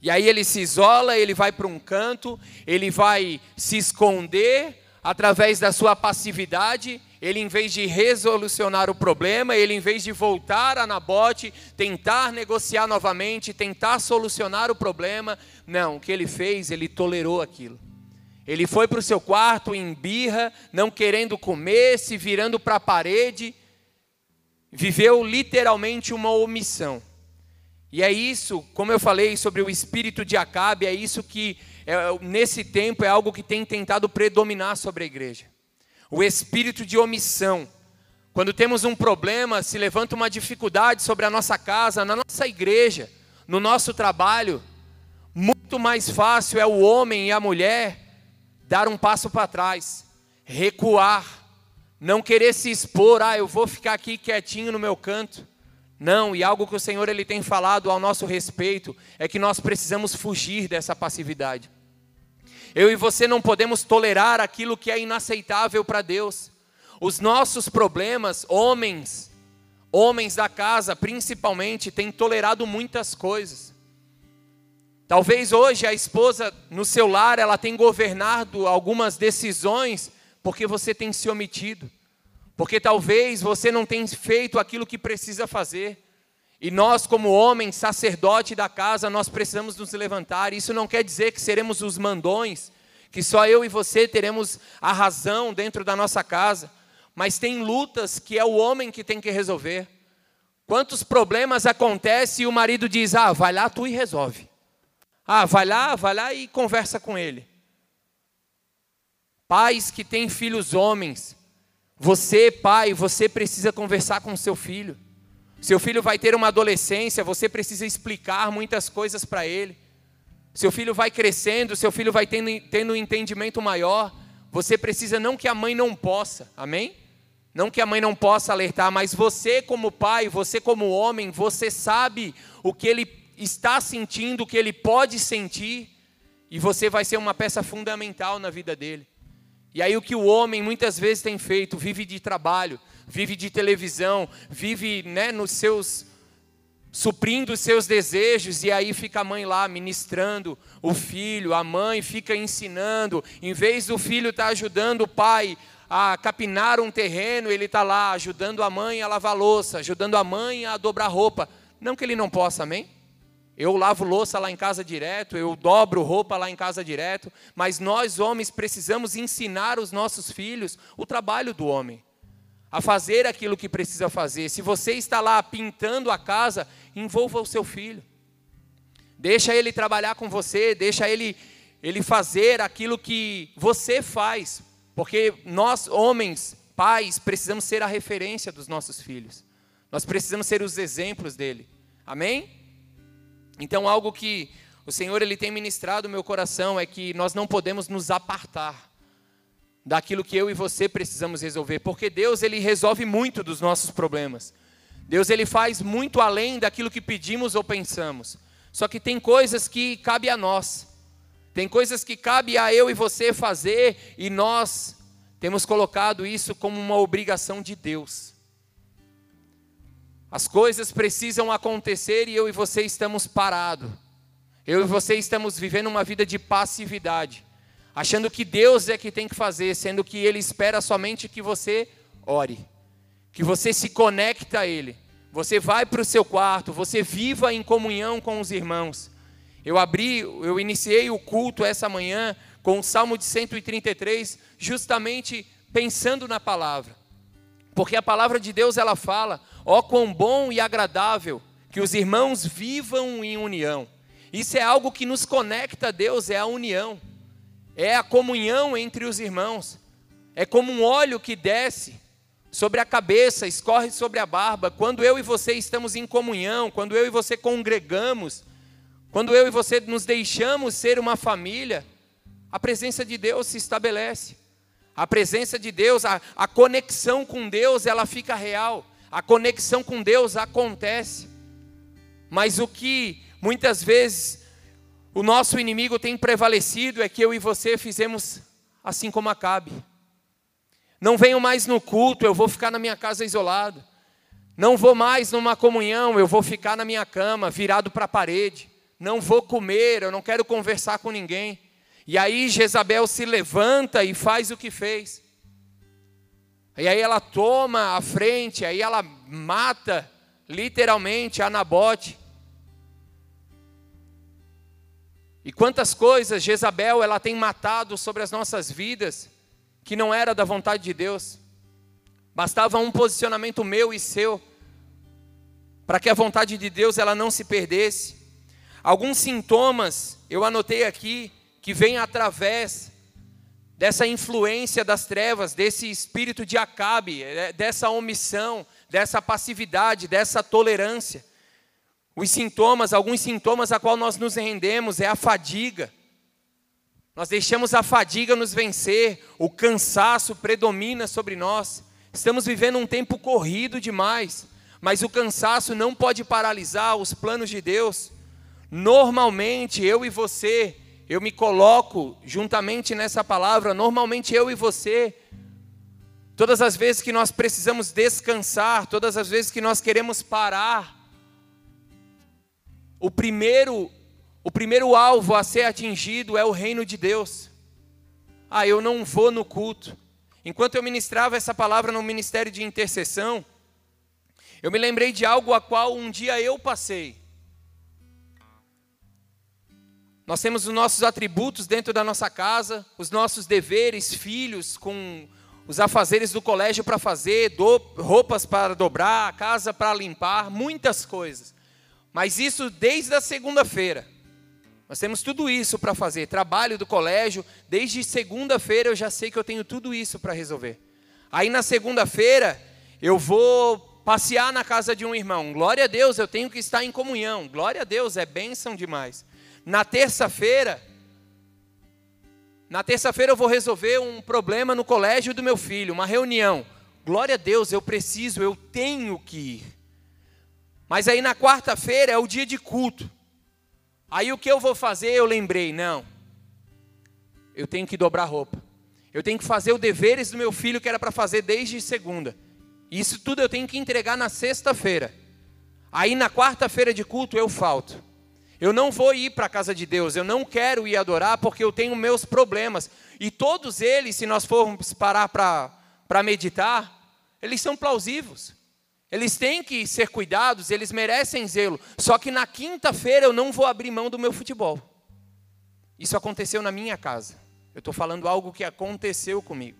E aí ele se isola, ele vai para um canto, ele vai se esconder através da sua passividade, ele em vez de resolucionar o problema, ele em vez de voltar a Nabote, tentar negociar novamente, tentar solucionar o problema, não, o que ele fez, ele tolerou aquilo. Ele foi para o seu quarto em birra, não querendo comer, se virando para a parede, viveu literalmente uma omissão. E é isso, como eu falei sobre o espírito de Acabe, é isso que é, nesse tempo é algo que tem tentado predominar sobre a igreja o espírito de omissão. Quando temos um problema, se levanta uma dificuldade sobre a nossa casa, na nossa igreja, no nosso trabalho, muito mais fácil é o homem e a mulher dar um passo para trás, recuar, não querer se expor, ah, eu vou ficar aqui quietinho no meu canto. Não, e algo que o Senhor ele tem falado ao nosso respeito é que nós precisamos fugir dessa passividade. Eu e você não podemos tolerar aquilo que é inaceitável para Deus. Os nossos problemas, homens, homens da casa principalmente, têm tolerado muitas coisas. Talvez hoje a esposa no seu lar ela tem governado algumas decisões porque você tem se omitido. Porque talvez você não tenha feito aquilo que precisa fazer. E nós, como homens, sacerdote da casa, nós precisamos nos levantar. Isso não quer dizer que seremos os mandões, que só eu e você teremos a razão dentro da nossa casa. Mas tem lutas que é o homem que tem que resolver. Quantos problemas acontecem e o marido diz: Ah, vai lá tu e resolve. Ah, vai lá, vai lá e conversa com ele. Pais que têm filhos homens, você, pai, você precisa conversar com seu filho. Seu filho vai ter uma adolescência, você precisa explicar muitas coisas para ele. Seu filho vai crescendo, seu filho vai tendo, tendo um entendimento maior. Você precisa não que a mãe não possa, amém? Não que a mãe não possa alertar, mas você, como pai, você, como homem, você sabe o que ele está sentindo, o que ele pode sentir, e você vai ser uma peça fundamental na vida dele. E aí, o que o homem muitas vezes tem feito, vive de trabalho, vive de televisão, vive né, nos seus suprindo os seus desejos, e aí fica a mãe lá ministrando o filho, a mãe fica ensinando, em vez do filho estar tá ajudando o pai a capinar um terreno, ele está lá ajudando a mãe a lavar louça, ajudando a mãe a dobrar roupa. Não que ele não possa, amém? Eu lavo louça lá em casa direto, eu dobro roupa lá em casa direto, mas nós homens precisamos ensinar os nossos filhos o trabalho do homem, a fazer aquilo que precisa fazer. Se você está lá pintando a casa, envolva o seu filho. Deixa ele trabalhar com você, deixa ele ele fazer aquilo que você faz, porque nós homens, pais, precisamos ser a referência dos nossos filhos. Nós precisamos ser os exemplos dele. Amém? Então, algo que o Senhor ele tem ministrado no meu coração é que nós não podemos nos apartar daquilo que eu e você precisamos resolver, porque Deus ele resolve muito dos nossos problemas. Deus ele faz muito além daquilo que pedimos ou pensamos. Só que tem coisas que cabe a nós. Tem coisas que cabe a eu e você fazer e nós temos colocado isso como uma obrigação de Deus. As coisas precisam acontecer e eu e você estamos parados. Eu e você estamos vivendo uma vida de passividade, achando que Deus é que tem que fazer, sendo que Ele espera somente que você ore, que você se conecte a Ele, você vai para o seu quarto, você viva em comunhão com os irmãos. Eu abri, eu iniciei o culto essa manhã com o Salmo de 133, justamente pensando na palavra. Porque a palavra de Deus ela fala: "Ó quão bom e agradável que os irmãos vivam em união". Isso é algo que nos conecta a Deus, é a união. É a comunhão entre os irmãos. É como um óleo que desce sobre a cabeça, escorre sobre a barba. Quando eu e você estamos em comunhão, quando eu e você congregamos, quando eu e você nos deixamos ser uma família, a presença de Deus se estabelece. A presença de Deus, a, a conexão com Deus, ela fica real. A conexão com Deus acontece. Mas o que muitas vezes o nosso inimigo tem prevalecido é que eu e você fizemos assim como Acabe. Não venho mais no culto, eu vou ficar na minha casa isolado. Não vou mais numa comunhão, eu vou ficar na minha cama, virado para a parede. Não vou comer, eu não quero conversar com ninguém. E aí Jezabel se levanta e faz o que fez. E aí ela toma a frente, aí ela mata literalmente a Nabote. E quantas coisas Jezabel ela tem matado sobre as nossas vidas que não era da vontade de Deus. Bastava um posicionamento meu e seu para que a vontade de Deus ela não se perdesse. Alguns sintomas eu anotei aqui que vem através dessa influência das trevas, desse espírito de Acabe, é, dessa omissão, dessa passividade, dessa tolerância. Os sintomas, alguns sintomas a qual nós nos rendemos é a fadiga. Nós deixamos a fadiga nos vencer, o cansaço predomina sobre nós. Estamos vivendo um tempo corrido demais, mas o cansaço não pode paralisar os planos de Deus. Normalmente, eu e você eu me coloco juntamente nessa palavra, normalmente eu e você, todas as vezes que nós precisamos descansar, todas as vezes que nós queremos parar, o primeiro, o primeiro alvo a ser atingido é o reino de Deus. Ah, eu não vou no culto. Enquanto eu ministrava essa palavra no ministério de intercessão, eu me lembrei de algo a qual um dia eu passei. Nós temos os nossos atributos dentro da nossa casa, os nossos deveres, filhos, com os afazeres do colégio para fazer, do, roupas para dobrar, casa para limpar, muitas coisas. Mas isso desde a segunda-feira. Nós temos tudo isso para fazer. Trabalho do colégio, desde segunda-feira eu já sei que eu tenho tudo isso para resolver. Aí na segunda-feira eu vou passear na casa de um irmão. Glória a Deus, eu tenho que estar em comunhão. Glória a Deus, é bênção demais. Na terça-feira, na terça-feira eu vou resolver um problema no colégio do meu filho, uma reunião. Glória a Deus, eu preciso, eu tenho que ir. Mas aí na quarta-feira é o dia de culto. Aí o que eu vou fazer? Eu lembrei, não. Eu tenho que dobrar roupa. Eu tenho que fazer os deveres do meu filho que era para fazer desde segunda. Isso tudo eu tenho que entregar na sexta-feira. Aí na quarta-feira de culto eu falto. Eu não vou ir para a casa de Deus, eu não quero ir adorar porque eu tenho meus problemas. E todos eles, se nós formos parar para meditar, eles são plausíveis. Eles têm que ser cuidados, eles merecem zelo. Só que na quinta-feira eu não vou abrir mão do meu futebol. Isso aconteceu na minha casa. Eu estou falando algo que aconteceu comigo.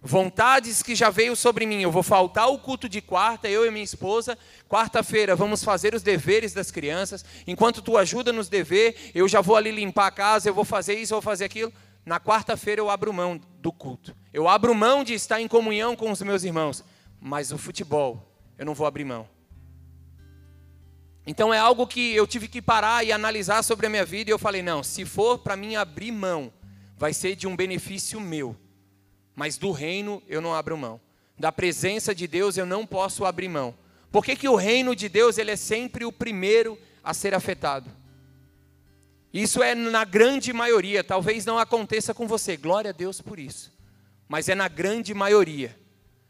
Vontades que já veio sobre mim. Eu vou faltar o culto de quarta, eu e minha esposa. Quarta-feira vamos fazer os deveres das crianças. Enquanto tu ajuda nos dever, eu já vou ali limpar a casa, eu vou fazer isso, eu vou fazer aquilo. Na quarta-feira eu abro mão do culto. Eu abro mão de estar em comunhão com os meus irmãos. Mas o futebol, eu não vou abrir mão. Então é algo que eu tive que parar e analisar sobre a minha vida. E eu falei: não, se for para mim abrir mão, vai ser de um benefício meu mas do reino eu não abro mão. Da presença de Deus eu não posso abrir mão. Por que, que o reino de Deus ele é sempre o primeiro a ser afetado? Isso é na grande maioria, talvez não aconteça com você, glória a Deus por isso. Mas é na grande maioria.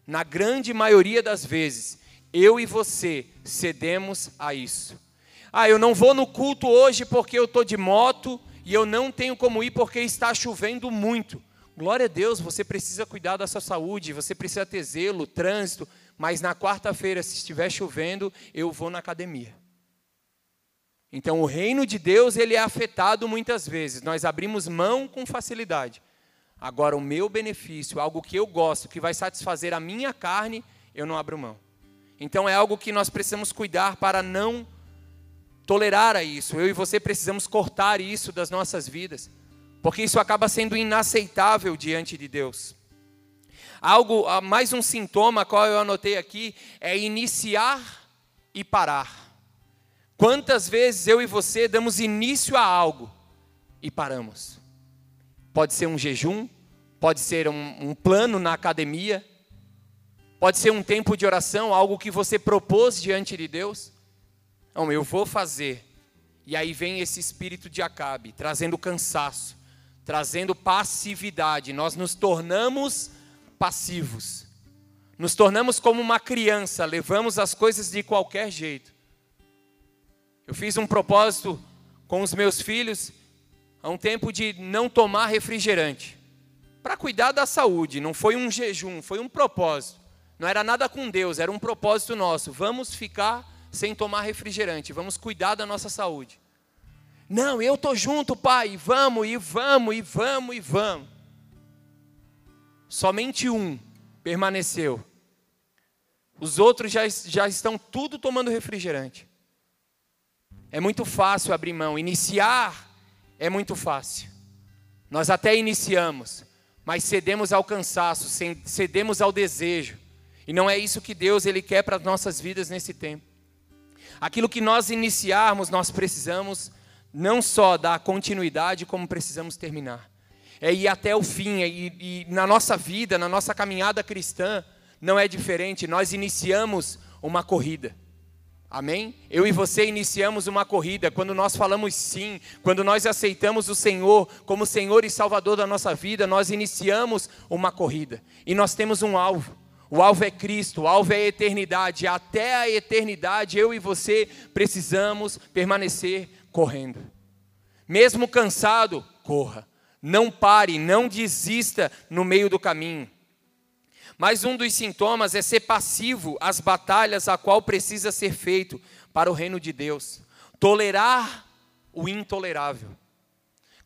Na grande maioria das vezes, eu e você cedemos a isso. Ah, eu não vou no culto hoje porque eu estou de moto e eu não tenho como ir porque está chovendo muito. Glória a Deus, você precisa cuidar da sua saúde, você precisa ter zelo, trânsito, mas na quarta-feira, se estiver chovendo, eu vou na academia. Então, o reino de Deus, ele é afetado muitas vezes. Nós abrimos mão com facilidade. Agora, o meu benefício, algo que eu gosto, que vai satisfazer a minha carne, eu não abro mão. Então, é algo que nós precisamos cuidar para não tolerar a isso. Eu e você precisamos cortar isso das nossas vidas porque isso acaba sendo inaceitável diante de Deus. Algo, ah, mais um sintoma qual eu anotei aqui é iniciar e parar. Quantas vezes eu e você damos início a algo e paramos? Pode ser um jejum, pode ser um, um plano na academia, pode ser um tempo de oração, algo que você propôs diante de Deus. Não, eu vou fazer. E aí vem esse espírito de Acabe, trazendo cansaço, trazendo passividade. Nós nos tornamos passivos. Nos tornamos como uma criança, levamos as coisas de qualquer jeito. Eu fiz um propósito com os meus filhos há um tempo de não tomar refrigerante. Para cuidar da saúde, não foi um jejum, foi um propósito. Não era nada com Deus, era um propósito nosso. Vamos ficar sem tomar refrigerante, vamos cuidar da nossa saúde. Não, eu estou junto, pai, vamos, e vamos, e vamos, e vamos. Somente um permaneceu. Os outros já, já estão tudo tomando refrigerante. É muito fácil abrir mão. Iniciar é muito fácil. Nós até iniciamos, mas cedemos ao cansaço, cedemos ao desejo. E não é isso que Deus ele quer para as nossas vidas nesse tempo. Aquilo que nós iniciarmos, nós precisamos não só dar continuidade, como precisamos terminar. É ir até o fim, é ir, e na nossa vida, na nossa caminhada cristã, não é diferente. Nós iniciamos uma corrida. Amém? Eu e você iniciamos uma corrida quando nós falamos sim, quando nós aceitamos o Senhor como Senhor e Salvador da nossa vida, nós iniciamos uma corrida e nós temos um alvo. O alvo é Cristo, o alvo é a eternidade. Até a eternidade, eu e você precisamos permanecer correndo. Mesmo cansado, corra. Não pare, não desista no meio do caminho. Mas um dos sintomas é ser passivo às batalhas a qual precisa ser feito para o reino de Deus. Tolerar o intolerável.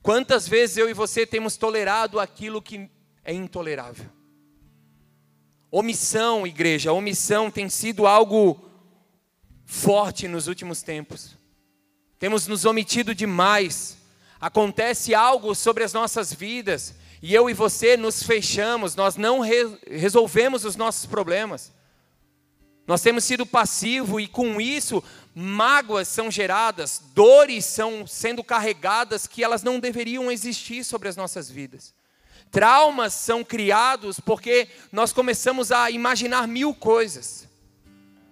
Quantas vezes eu e você temos tolerado aquilo que é intolerável? Omissão, igreja, omissão tem sido algo forte nos últimos tempos temos nos omitido demais. Acontece algo sobre as nossas vidas e eu e você nos fechamos, nós não re resolvemos os nossos problemas. Nós temos sido passivos e com isso mágoas são geradas, dores são sendo carregadas que elas não deveriam existir sobre as nossas vidas. Traumas são criados porque nós começamos a imaginar mil coisas.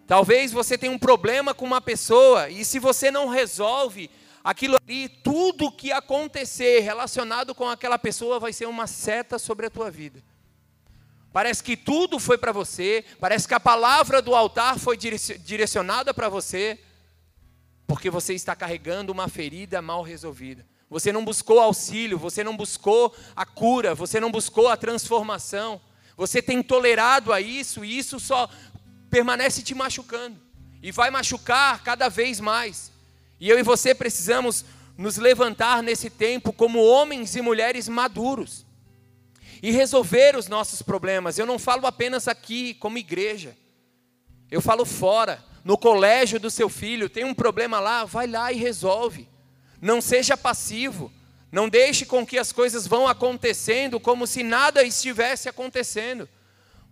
Talvez você tenha um problema com uma pessoa e se você não resolve aquilo ali, tudo que acontecer relacionado com aquela pessoa vai ser uma seta sobre a tua vida. Parece que tudo foi para você, parece que a palavra do altar foi direcionada para você, porque você está carregando uma ferida mal resolvida. Você não buscou auxílio, você não buscou a cura, você não buscou a transformação. Você tem tolerado a isso e isso só permanece te machucando e vai machucar cada vez mais. E eu e você precisamos nos levantar nesse tempo como homens e mulheres maduros e resolver os nossos problemas. Eu não falo apenas aqui como igreja, eu falo fora, no colégio do seu filho, tem um problema lá, vai lá e resolve. Não seja passivo, não deixe com que as coisas vão acontecendo como se nada estivesse acontecendo.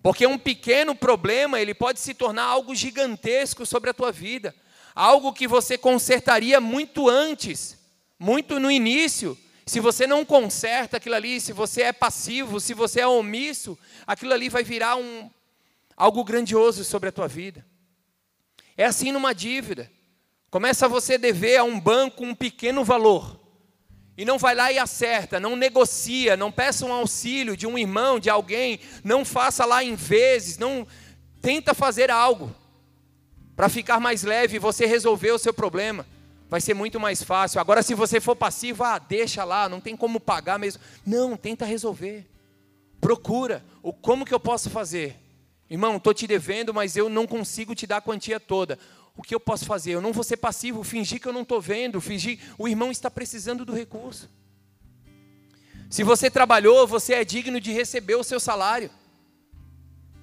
Porque um pequeno problema, ele pode se tornar algo gigantesco sobre a tua vida, algo que você consertaria muito antes, muito no início. Se você não conserta aquilo ali, se você é passivo, se você é omisso, aquilo ali vai virar um algo grandioso sobre a tua vida. É assim numa dívida. Começa você a dever a um banco um pequeno valor. E não vai lá e acerta, não negocia, não peça um auxílio de um irmão, de alguém, não faça lá em vezes, não tenta fazer algo para ficar mais leve e você resolver o seu problema. Vai ser muito mais fácil. Agora, se você for passivo, ah, deixa lá, não tem como pagar mesmo. Não, tenta resolver. Procura. O como que eu posso fazer? Irmão, estou te devendo, mas eu não consigo te dar a quantia toda. O que eu posso fazer? Eu não vou ser passivo, fingir que eu não estou vendo, fingir. O irmão está precisando do recurso. Se você trabalhou, você é digno de receber o seu salário.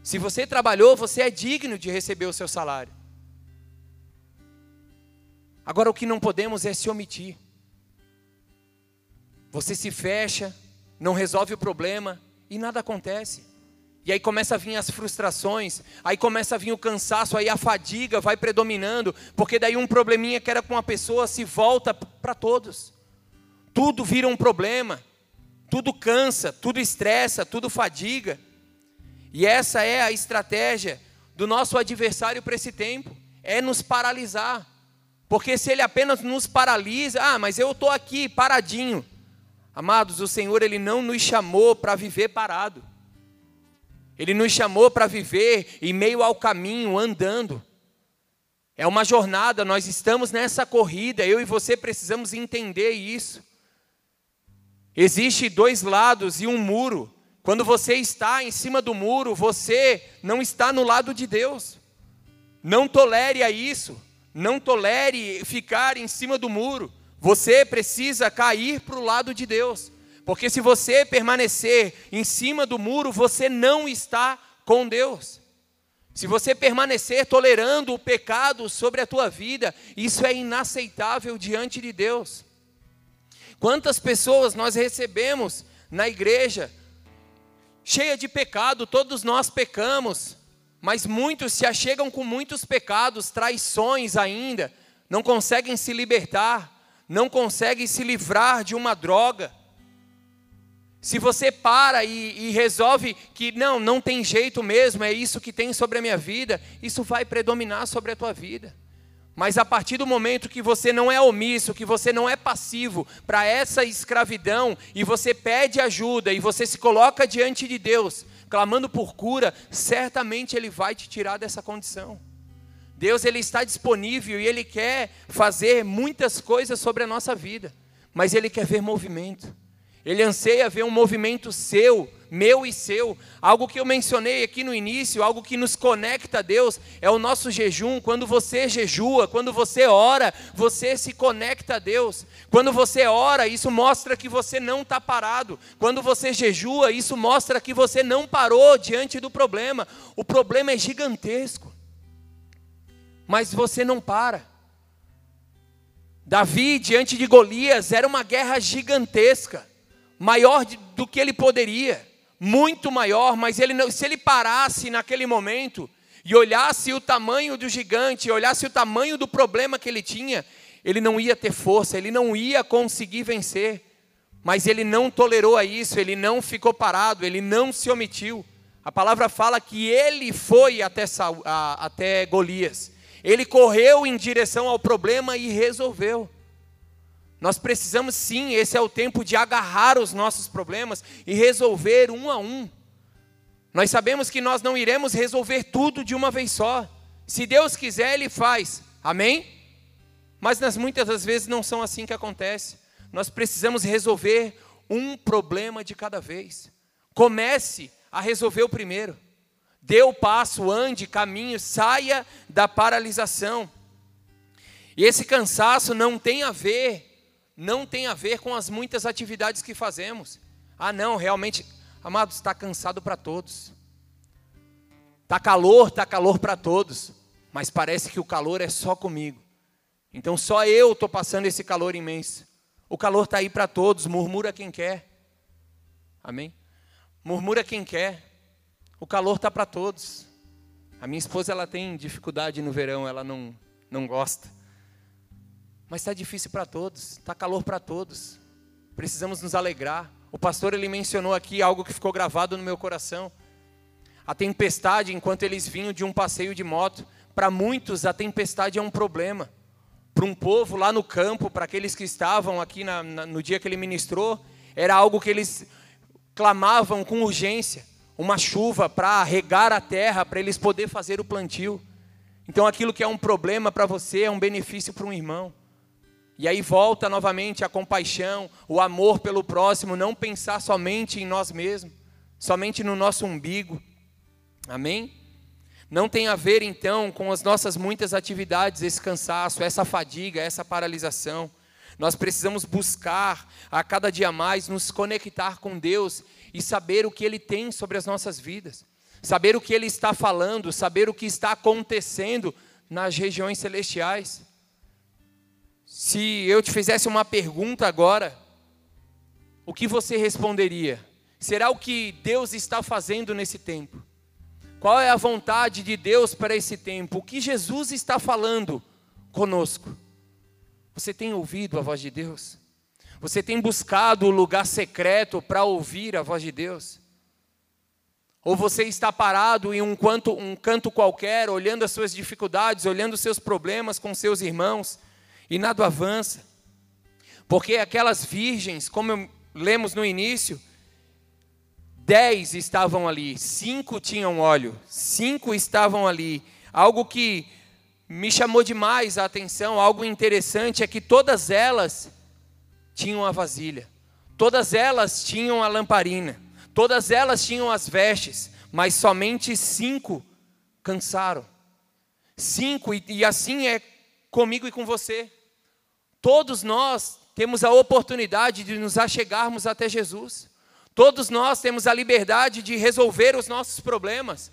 Se você trabalhou, você é digno de receber o seu salário. Agora, o que não podemos é se omitir. Você se fecha, não resolve o problema e nada acontece. E aí começa a vir as frustrações, aí começa a vir o cansaço, aí a fadiga vai predominando, porque daí um probleminha que era com uma pessoa se volta para todos. Tudo vira um problema, tudo cansa, tudo estressa, tudo fadiga. E essa é a estratégia do nosso adversário para esse tempo, é nos paralisar. Porque se ele apenas nos paralisa, ah, mas eu estou aqui paradinho. Amados, o Senhor ele não nos chamou para viver parado. Ele nos chamou para viver em meio ao caminho, andando. É uma jornada, nós estamos nessa corrida, eu e você precisamos entender isso. Existe dois lados e um muro. Quando você está em cima do muro, você não está no lado de Deus. Não tolere a isso. Não tolere ficar em cima do muro. Você precisa cair para o lado de Deus. Porque se você permanecer em cima do muro, você não está com Deus. Se você permanecer tolerando o pecado sobre a tua vida, isso é inaceitável diante de Deus. Quantas pessoas nós recebemos na igreja cheia de pecado, todos nós pecamos, mas muitos se achegam com muitos pecados, traições ainda, não conseguem se libertar, não conseguem se livrar de uma droga se você para e, e, resolve que não, não tem jeito mesmo, é isso que tem sobre a minha vida, isso vai predominar sobre a tua vida. Mas a partir do momento que você não é omisso, que você não é passivo para essa escravidão, e você pede ajuda, e você se coloca diante de Deus, clamando por cura, certamente Ele vai te tirar dessa condição. Deus ele está disponível e Ele quer fazer muitas coisas sobre a nossa vida, mas Ele quer ver movimento. Ele anseia ver um movimento seu, meu e seu. Algo que eu mencionei aqui no início, algo que nos conecta a Deus, é o nosso jejum. Quando você jejua, quando você ora, você se conecta a Deus. Quando você ora, isso mostra que você não está parado. Quando você jejua, isso mostra que você não parou diante do problema. O problema é gigantesco, mas você não para. Davi, diante de Golias, era uma guerra gigantesca maior do que ele poderia, muito maior, mas ele não, se ele parasse naquele momento e olhasse o tamanho do gigante, olhasse o tamanho do problema que ele tinha, ele não ia ter força, ele não ia conseguir vencer. Mas ele não tolerou a isso, ele não ficou parado, ele não se omitiu. A palavra fala que ele foi até, até Golias. Ele correu em direção ao problema e resolveu. Nós precisamos sim, esse é o tempo de agarrar os nossos problemas e resolver um a um. Nós sabemos que nós não iremos resolver tudo de uma vez só. Se Deus quiser, Ele faz. Amém? Mas nas muitas das vezes não são assim que acontece. Nós precisamos resolver um problema de cada vez. Comece a resolver o primeiro. Dê o passo, ande, caminhe, saia da paralisação. E esse cansaço não tem a ver, não tem a ver com as muitas atividades que fazemos. Ah, não, realmente, amados, está cansado para todos. Está calor, está calor para todos. Mas parece que o calor é só comigo. Então só eu estou passando esse calor imenso. O calor está aí para todos, murmura quem quer. Amém? Murmura quem quer. O calor está para todos. A minha esposa ela tem dificuldade no verão, ela não, não gosta. Mas está difícil para todos, está calor para todos. Precisamos nos alegrar. O pastor ele mencionou aqui algo que ficou gravado no meu coração. A tempestade, enquanto eles vinham de um passeio de moto, para muitos a tempestade é um problema. Para um povo lá no campo, para aqueles que estavam aqui na, na, no dia que ele ministrou, era algo que eles clamavam com urgência uma chuva para regar a terra, para eles poderem fazer o plantio. Então aquilo que é um problema para você é um benefício para um irmão. E aí volta novamente a compaixão, o amor pelo próximo, não pensar somente em nós mesmos, somente no nosso umbigo. Amém? Não tem a ver então com as nossas muitas atividades, esse cansaço, essa fadiga, essa paralisação. Nós precisamos buscar a cada dia mais nos conectar com Deus e saber o que Ele tem sobre as nossas vidas, saber o que Ele está falando, saber o que está acontecendo nas regiões celestiais. Se eu te fizesse uma pergunta agora, o que você responderia? Será o que Deus está fazendo nesse tempo? Qual é a vontade de Deus para esse tempo? O que Jesus está falando conosco? Você tem ouvido a voz de Deus? Você tem buscado o lugar secreto para ouvir a voz de Deus? Ou você está parado em um, canto, um canto qualquer, olhando as suas dificuldades, olhando os seus problemas com seus irmãos, e nada avança. Porque aquelas virgens, como lemos no início, dez estavam ali, cinco tinham óleo, cinco estavam ali. Algo que me chamou demais a atenção, algo interessante é que todas elas tinham a vasilha, todas elas tinham a lamparina, todas elas tinham as vestes, mas somente cinco cansaram. Cinco, e, e assim é comigo e com você. Todos nós temos a oportunidade de nos achegarmos até Jesus. Todos nós temos a liberdade de resolver os nossos problemas.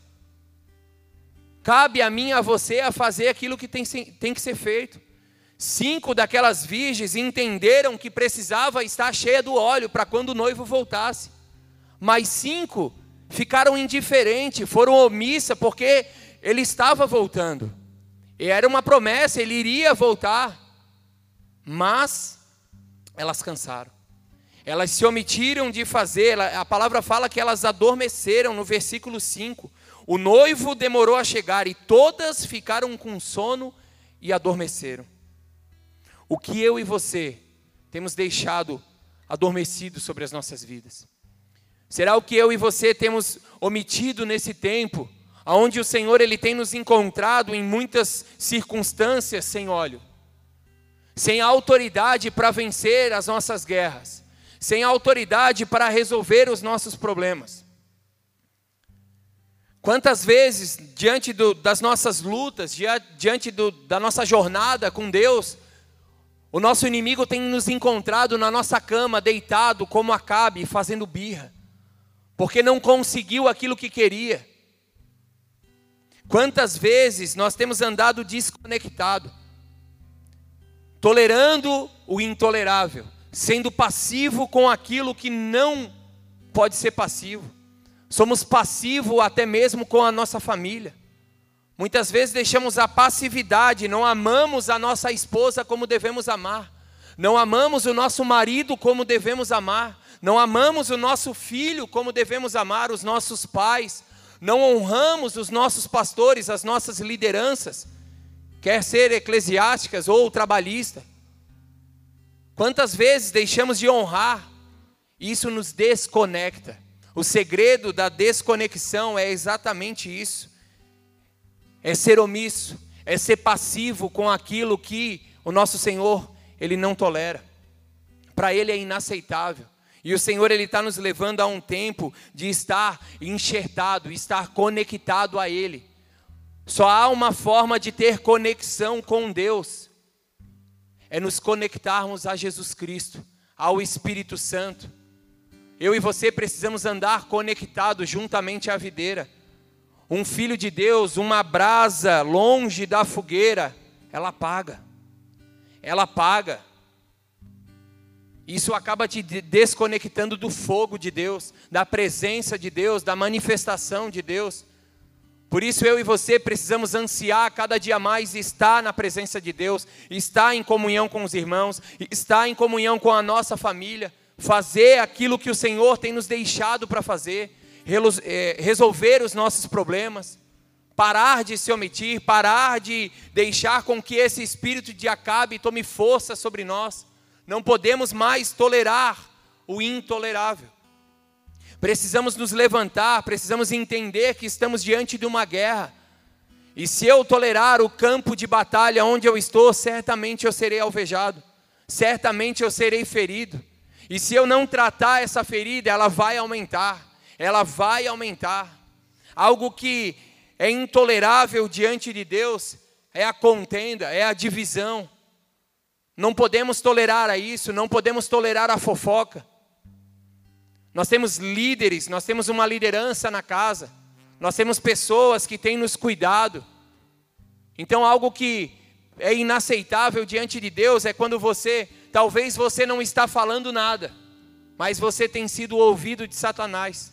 Cabe a mim e a você a fazer aquilo que tem, tem que ser feito. Cinco daquelas virgens entenderam que precisava estar cheia do óleo para quando o noivo voltasse. Mas cinco ficaram indiferentes, foram omissas porque ele estava voltando. E era uma promessa, ele iria voltar. Mas elas cansaram. Elas se omitiram de fazer, a palavra fala que elas adormeceram no versículo 5. O noivo demorou a chegar e todas ficaram com sono e adormeceram. O que eu e você temos deixado adormecido sobre as nossas vidas? Será o que eu e você temos omitido nesse tempo, onde o Senhor ele tem nos encontrado em muitas circunstâncias sem óleo? sem autoridade para vencer as nossas guerras, sem autoridade para resolver os nossos problemas. Quantas vezes, diante do, das nossas lutas, diante do, da nossa jornada com Deus, o nosso inimigo tem nos encontrado na nossa cama, deitado como Acabe, fazendo birra, porque não conseguiu aquilo que queria. Quantas vezes nós temos andado desconectado, tolerando o intolerável, sendo passivo com aquilo que não pode ser passivo. Somos passivos até mesmo com a nossa família. Muitas vezes deixamos a passividade, não amamos a nossa esposa como devemos amar, não amamos o nosso marido como devemos amar, não amamos o nosso filho como devemos amar, os nossos pais, não honramos os nossos pastores, as nossas lideranças quer ser eclesiásticas ou trabalhista. Quantas vezes deixamos de honrar? Isso nos desconecta. O segredo da desconexão é exatamente isso: é ser omisso, é ser passivo com aquilo que o nosso Senhor, Ele não tolera. Para Ele é inaceitável. E o Senhor Ele está nos levando a um tempo de estar enxertado, estar conectado a Ele. Só há uma forma de ter conexão com Deus, é nos conectarmos a Jesus Cristo, ao Espírito Santo. Eu e você precisamos andar conectados juntamente à videira. Um filho de Deus, uma brasa longe da fogueira, ela apaga. Ela apaga. Isso acaba te desconectando do fogo de Deus, da presença de Deus, da manifestação de Deus. Por isso eu e você precisamos ansiar cada dia mais estar na presença de Deus, estar em comunhão com os irmãos, estar em comunhão com a nossa família, fazer aquilo que o Senhor tem nos deixado para fazer, é, resolver os nossos problemas, parar de se omitir, parar de deixar com que esse espírito de Acabe tome força sobre nós. Não podemos mais tolerar o intolerável. Precisamos nos levantar, precisamos entender que estamos diante de uma guerra. E se eu tolerar o campo de batalha onde eu estou, certamente eu serei alvejado, certamente eu serei ferido. E se eu não tratar essa ferida, ela vai aumentar, ela vai aumentar. Algo que é intolerável diante de Deus é a contenda, é a divisão. Não podemos tolerar a isso, não podemos tolerar a fofoca. Nós temos líderes, nós temos uma liderança na casa, nós temos pessoas que têm nos cuidado. Então, algo que é inaceitável diante de Deus é quando você Talvez você não está falando nada, mas você tem sido ouvido de Satanás.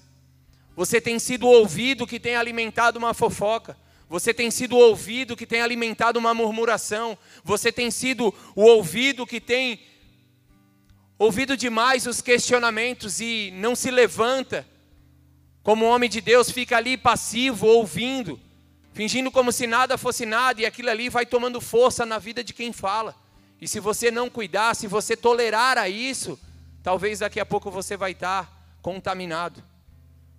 Você tem sido ouvido que tem alimentado uma fofoca. Você tem sido ouvido que tem alimentado uma murmuração. Você tem sido o ouvido que tem ouvido demais os questionamentos e não se levanta. Como homem de Deus, fica ali passivo, ouvindo, fingindo como se nada fosse nada, e aquilo ali vai tomando força na vida de quem fala. E se você não cuidar, se você tolerar a isso, talvez daqui a pouco você vai estar contaminado.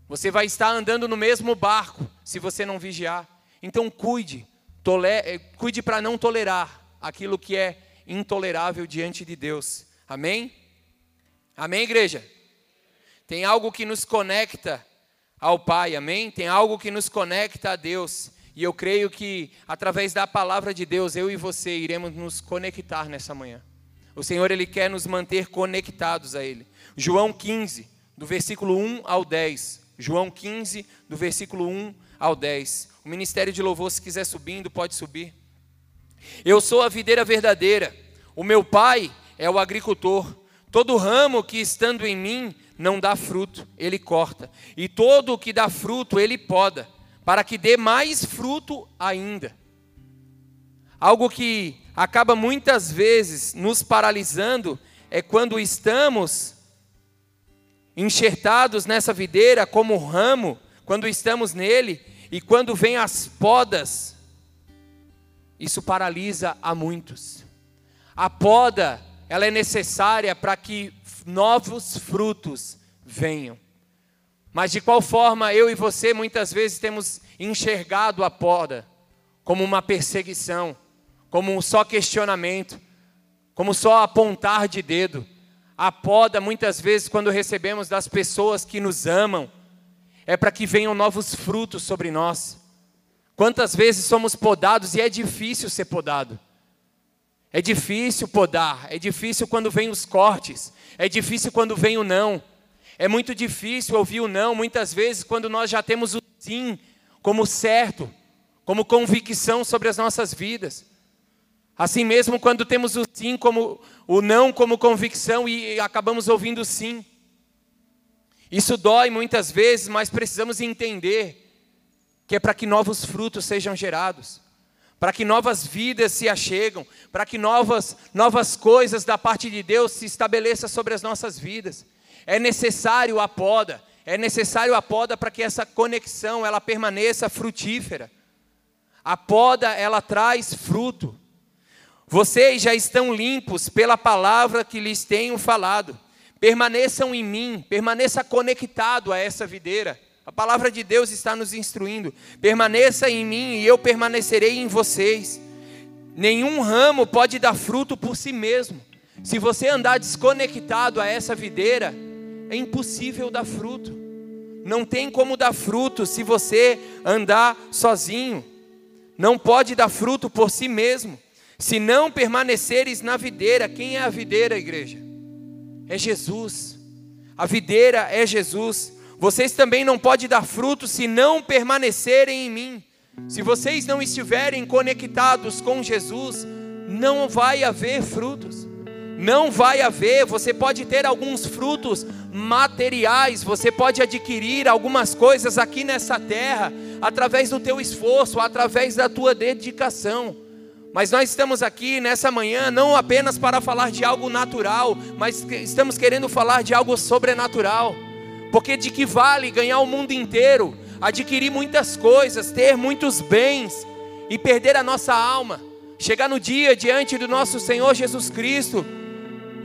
Você vai estar andando no mesmo barco se você não vigiar. Então cuide, tolere, cuide para não tolerar aquilo que é intolerável diante de Deus. Amém? Amém, igreja? Tem algo que nos conecta ao Pai, amém? Tem algo que nos conecta a Deus. E eu creio que através da palavra de Deus, eu e você iremos nos conectar nessa manhã. O Senhor ele quer nos manter conectados a ele. João 15, do versículo 1 ao 10. João 15, do versículo 1 ao 10. O ministério de louvor, se quiser subindo, pode subir. Eu sou a videira verdadeira. O meu pai é o agricultor. Todo ramo que estando em mim não dá fruto, ele corta. E todo o que dá fruto, ele poda para que dê mais fruto ainda. Algo que acaba muitas vezes nos paralisando é quando estamos enxertados nessa videira como ramo, quando estamos nele e quando vem as podas, isso paralisa a muitos. A poda, ela é necessária para que novos frutos venham. Mas de qual forma eu e você muitas vezes temos enxergado a poda como uma perseguição, como um só questionamento, como só apontar de dedo. A poda, muitas vezes, quando recebemos das pessoas que nos amam, é para que venham novos frutos sobre nós. Quantas vezes somos podados e é difícil ser podado. É difícil podar, é difícil quando vem os cortes, é difícil quando vem o não. É muito difícil ouvir o não, muitas vezes, quando nós já temos o sim como certo, como convicção sobre as nossas vidas. Assim mesmo, quando temos o sim como o não como convicção e acabamos ouvindo sim. Isso dói muitas vezes, mas precisamos entender que é para que novos frutos sejam gerados, para que novas vidas se achegam, para que novas, novas coisas da parte de Deus se estabeleçam sobre as nossas vidas. É necessário a poda, é necessário a poda para que essa conexão ela permaneça frutífera. A poda ela traz fruto. Vocês já estão limpos pela palavra que lhes tenho falado. Permaneçam em mim, permaneça conectado a essa videira. A palavra de Deus está nos instruindo. Permaneça em mim e eu permanecerei em vocês. Nenhum ramo pode dar fruto por si mesmo. Se você andar desconectado a essa videira, é impossível dar fruto. Não tem como dar fruto se você andar sozinho. Não pode dar fruto por si mesmo. Se não permaneceres na videira, quem é a videira, igreja? É Jesus. A videira é Jesus. Vocês também não podem dar fruto se não permanecerem em mim. Se vocês não estiverem conectados com Jesus, não vai haver frutos. Não vai haver, você pode ter alguns frutos materiais, você pode adquirir algumas coisas aqui nessa terra através do teu esforço, através da tua dedicação. Mas nós estamos aqui nessa manhã não apenas para falar de algo natural, mas estamos querendo falar de algo sobrenatural. Porque de que vale ganhar o mundo inteiro, adquirir muitas coisas, ter muitos bens e perder a nossa alma? Chegar no dia diante do nosso Senhor Jesus Cristo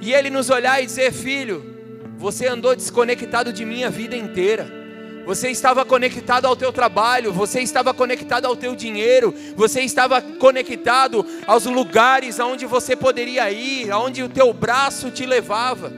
e Ele nos olhar e dizer: Filho, você andou desconectado de mim a vida inteira. Você estava conectado ao teu trabalho, você estava conectado ao teu dinheiro, você estava conectado aos lugares aonde você poderia ir, aonde o teu braço te levava.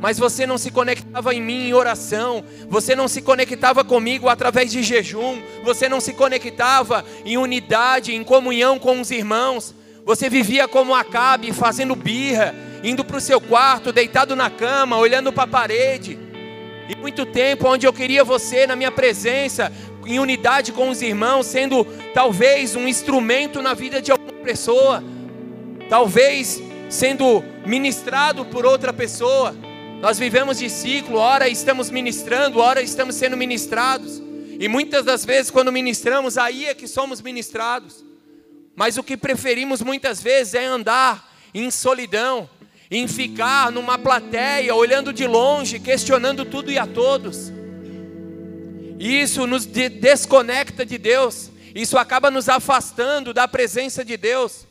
Mas você não se conectava em mim em oração, você não se conectava comigo através de jejum, você não se conectava em unidade, em comunhão com os irmãos. Você vivia como Acabe, fazendo birra, indo para o seu quarto, deitado na cama, olhando para a parede. E muito tempo onde eu queria você na minha presença, em unidade com os irmãos, sendo talvez um instrumento na vida de alguma pessoa, talvez sendo ministrado por outra pessoa. Nós vivemos de ciclo, ora estamos ministrando, ora estamos sendo ministrados. E muitas das vezes, quando ministramos, aí é que somos ministrados. Mas o que preferimos muitas vezes é andar em solidão, em ficar numa plateia, olhando de longe, questionando tudo e a todos. Isso nos desconecta de Deus, isso acaba nos afastando da presença de Deus.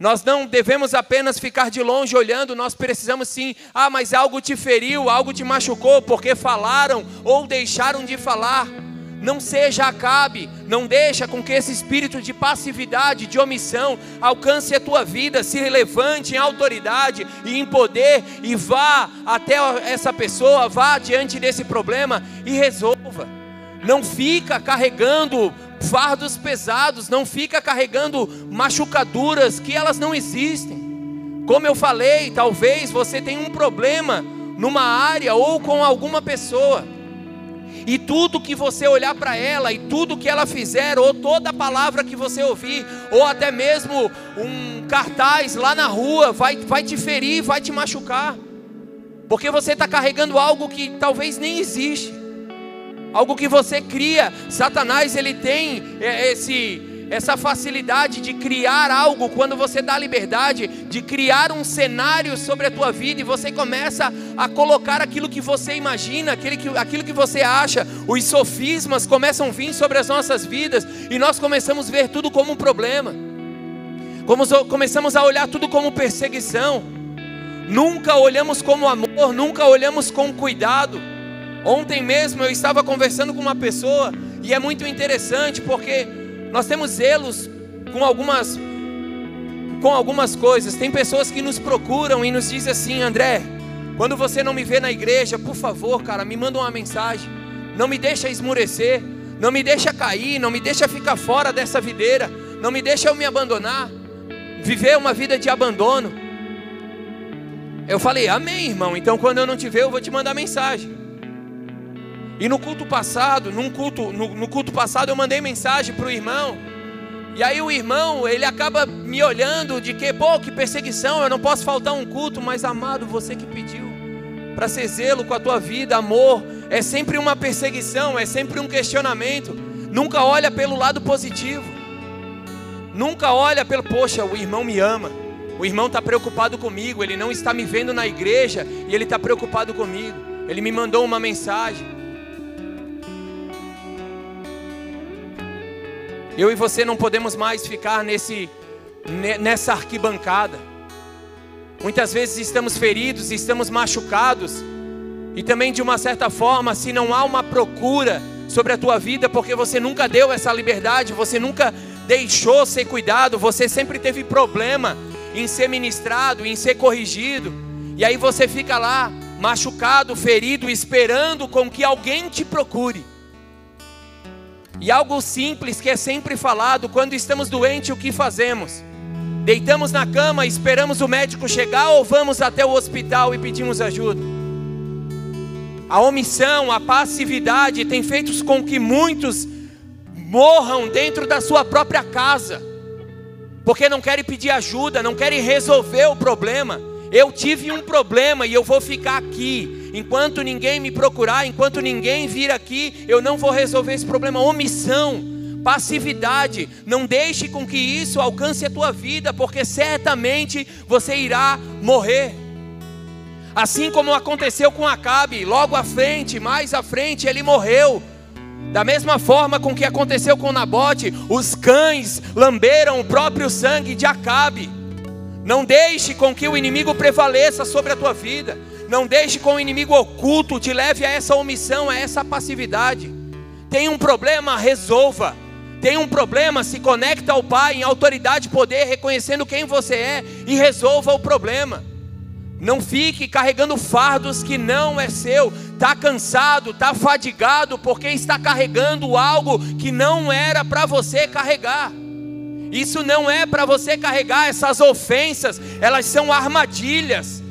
Nós não devemos apenas ficar de longe olhando, nós precisamos sim, ah, mas algo te feriu, algo te machucou, porque falaram ou deixaram de falar. Não seja Acabe, não deixa com que esse espírito de passividade, de omissão, alcance a tua vida, se levante em autoridade e em poder e vá até essa pessoa, vá diante desse problema e resolva. Não fica carregando fardos pesados, não fica carregando machucaduras que elas não existem. Como eu falei, talvez você tenha um problema numa área ou com alguma pessoa e tudo que você olhar para ela, e tudo que ela fizer, ou toda palavra que você ouvir, ou até mesmo um cartaz lá na rua, vai, vai te ferir, vai te machucar, porque você está carregando algo que talvez nem existe, algo que você cria. Satanás ele tem é, esse essa facilidade de criar algo quando você dá liberdade, de criar um cenário sobre a tua vida e você começa a colocar aquilo que você imagina, aquilo que, aquilo que você acha, os sofismas começam a vir sobre as nossas vidas e nós começamos a ver tudo como um problema, como, começamos a olhar tudo como perseguição, nunca olhamos como amor, nunca olhamos com cuidado. Ontem mesmo eu estava conversando com uma pessoa e é muito interessante porque nós temos zelos com algumas com algumas coisas. Tem pessoas que nos procuram e nos dizem assim, André, quando você não me vê na igreja, por favor, cara, me manda uma mensagem. Não me deixa esmurecer, não me deixa cair, não me deixa ficar fora dessa videira, não me deixa eu me abandonar, viver uma vida de abandono. Eu falei, amém, irmão. Então quando eu não te ver, eu vou te mandar mensagem. E no culto passado, num culto, no, no culto passado eu mandei mensagem para o irmão. E aí o irmão, ele acaba me olhando de que, pô, que perseguição, eu não posso faltar um culto, mas amado, você que pediu para ser zelo com a tua vida, amor, é sempre uma perseguição, é sempre um questionamento. Nunca olha pelo lado positivo. Nunca olha pelo, poxa, o irmão me ama. O irmão está preocupado comigo, ele não está me vendo na igreja e ele está preocupado comigo. Ele me mandou uma mensagem. Eu e você não podemos mais ficar nesse, nessa arquibancada. Muitas vezes estamos feridos, estamos machucados, e também de uma certa forma, se não há uma procura sobre a tua vida porque você nunca deu essa liberdade, você nunca deixou ser cuidado, você sempre teve problema em ser ministrado, em ser corrigido, e aí você fica lá machucado, ferido, esperando com que alguém te procure. E algo simples que é sempre falado, quando estamos doentes, o que fazemos? Deitamos na cama, esperamos o médico chegar ou vamos até o hospital e pedimos ajuda? A omissão, a passividade tem feito com que muitos morram dentro da sua própria casa, porque não querem pedir ajuda, não querem resolver o problema. Eu tive um problema e eu vou ficar aqui. Enquanto ninguém me procurar, enquanto ninguém vir aqui, eu não vou resolver esse problema. Omissão, passividade. Não deixe com que isso alcance a tua vida, porque certamente você irá morrer. Assim como aconteceu com Acabe, logo à frente, mais à frente, ele morreu. Da mesma forma com que aconteceu com Nabote, os cães lamberam o próprio sangue de Acabe. Não deixe com que o inimigo prevaleça sobre a tua vida. Não deixe com o inimigo oculto te leve a essa omissão, a essa passividade. Tem um problema, resolva. Tem um problema, se conecta ao Pai em autoridade poder, reconhecendo quem você é e resolva o problema. Não fique carregando fardos que não é seu. Está cansado, está fadigado, porque está carregando algo que não era para você carregar. Isso não é para você carregar essas ofensas, elas são armadilhas.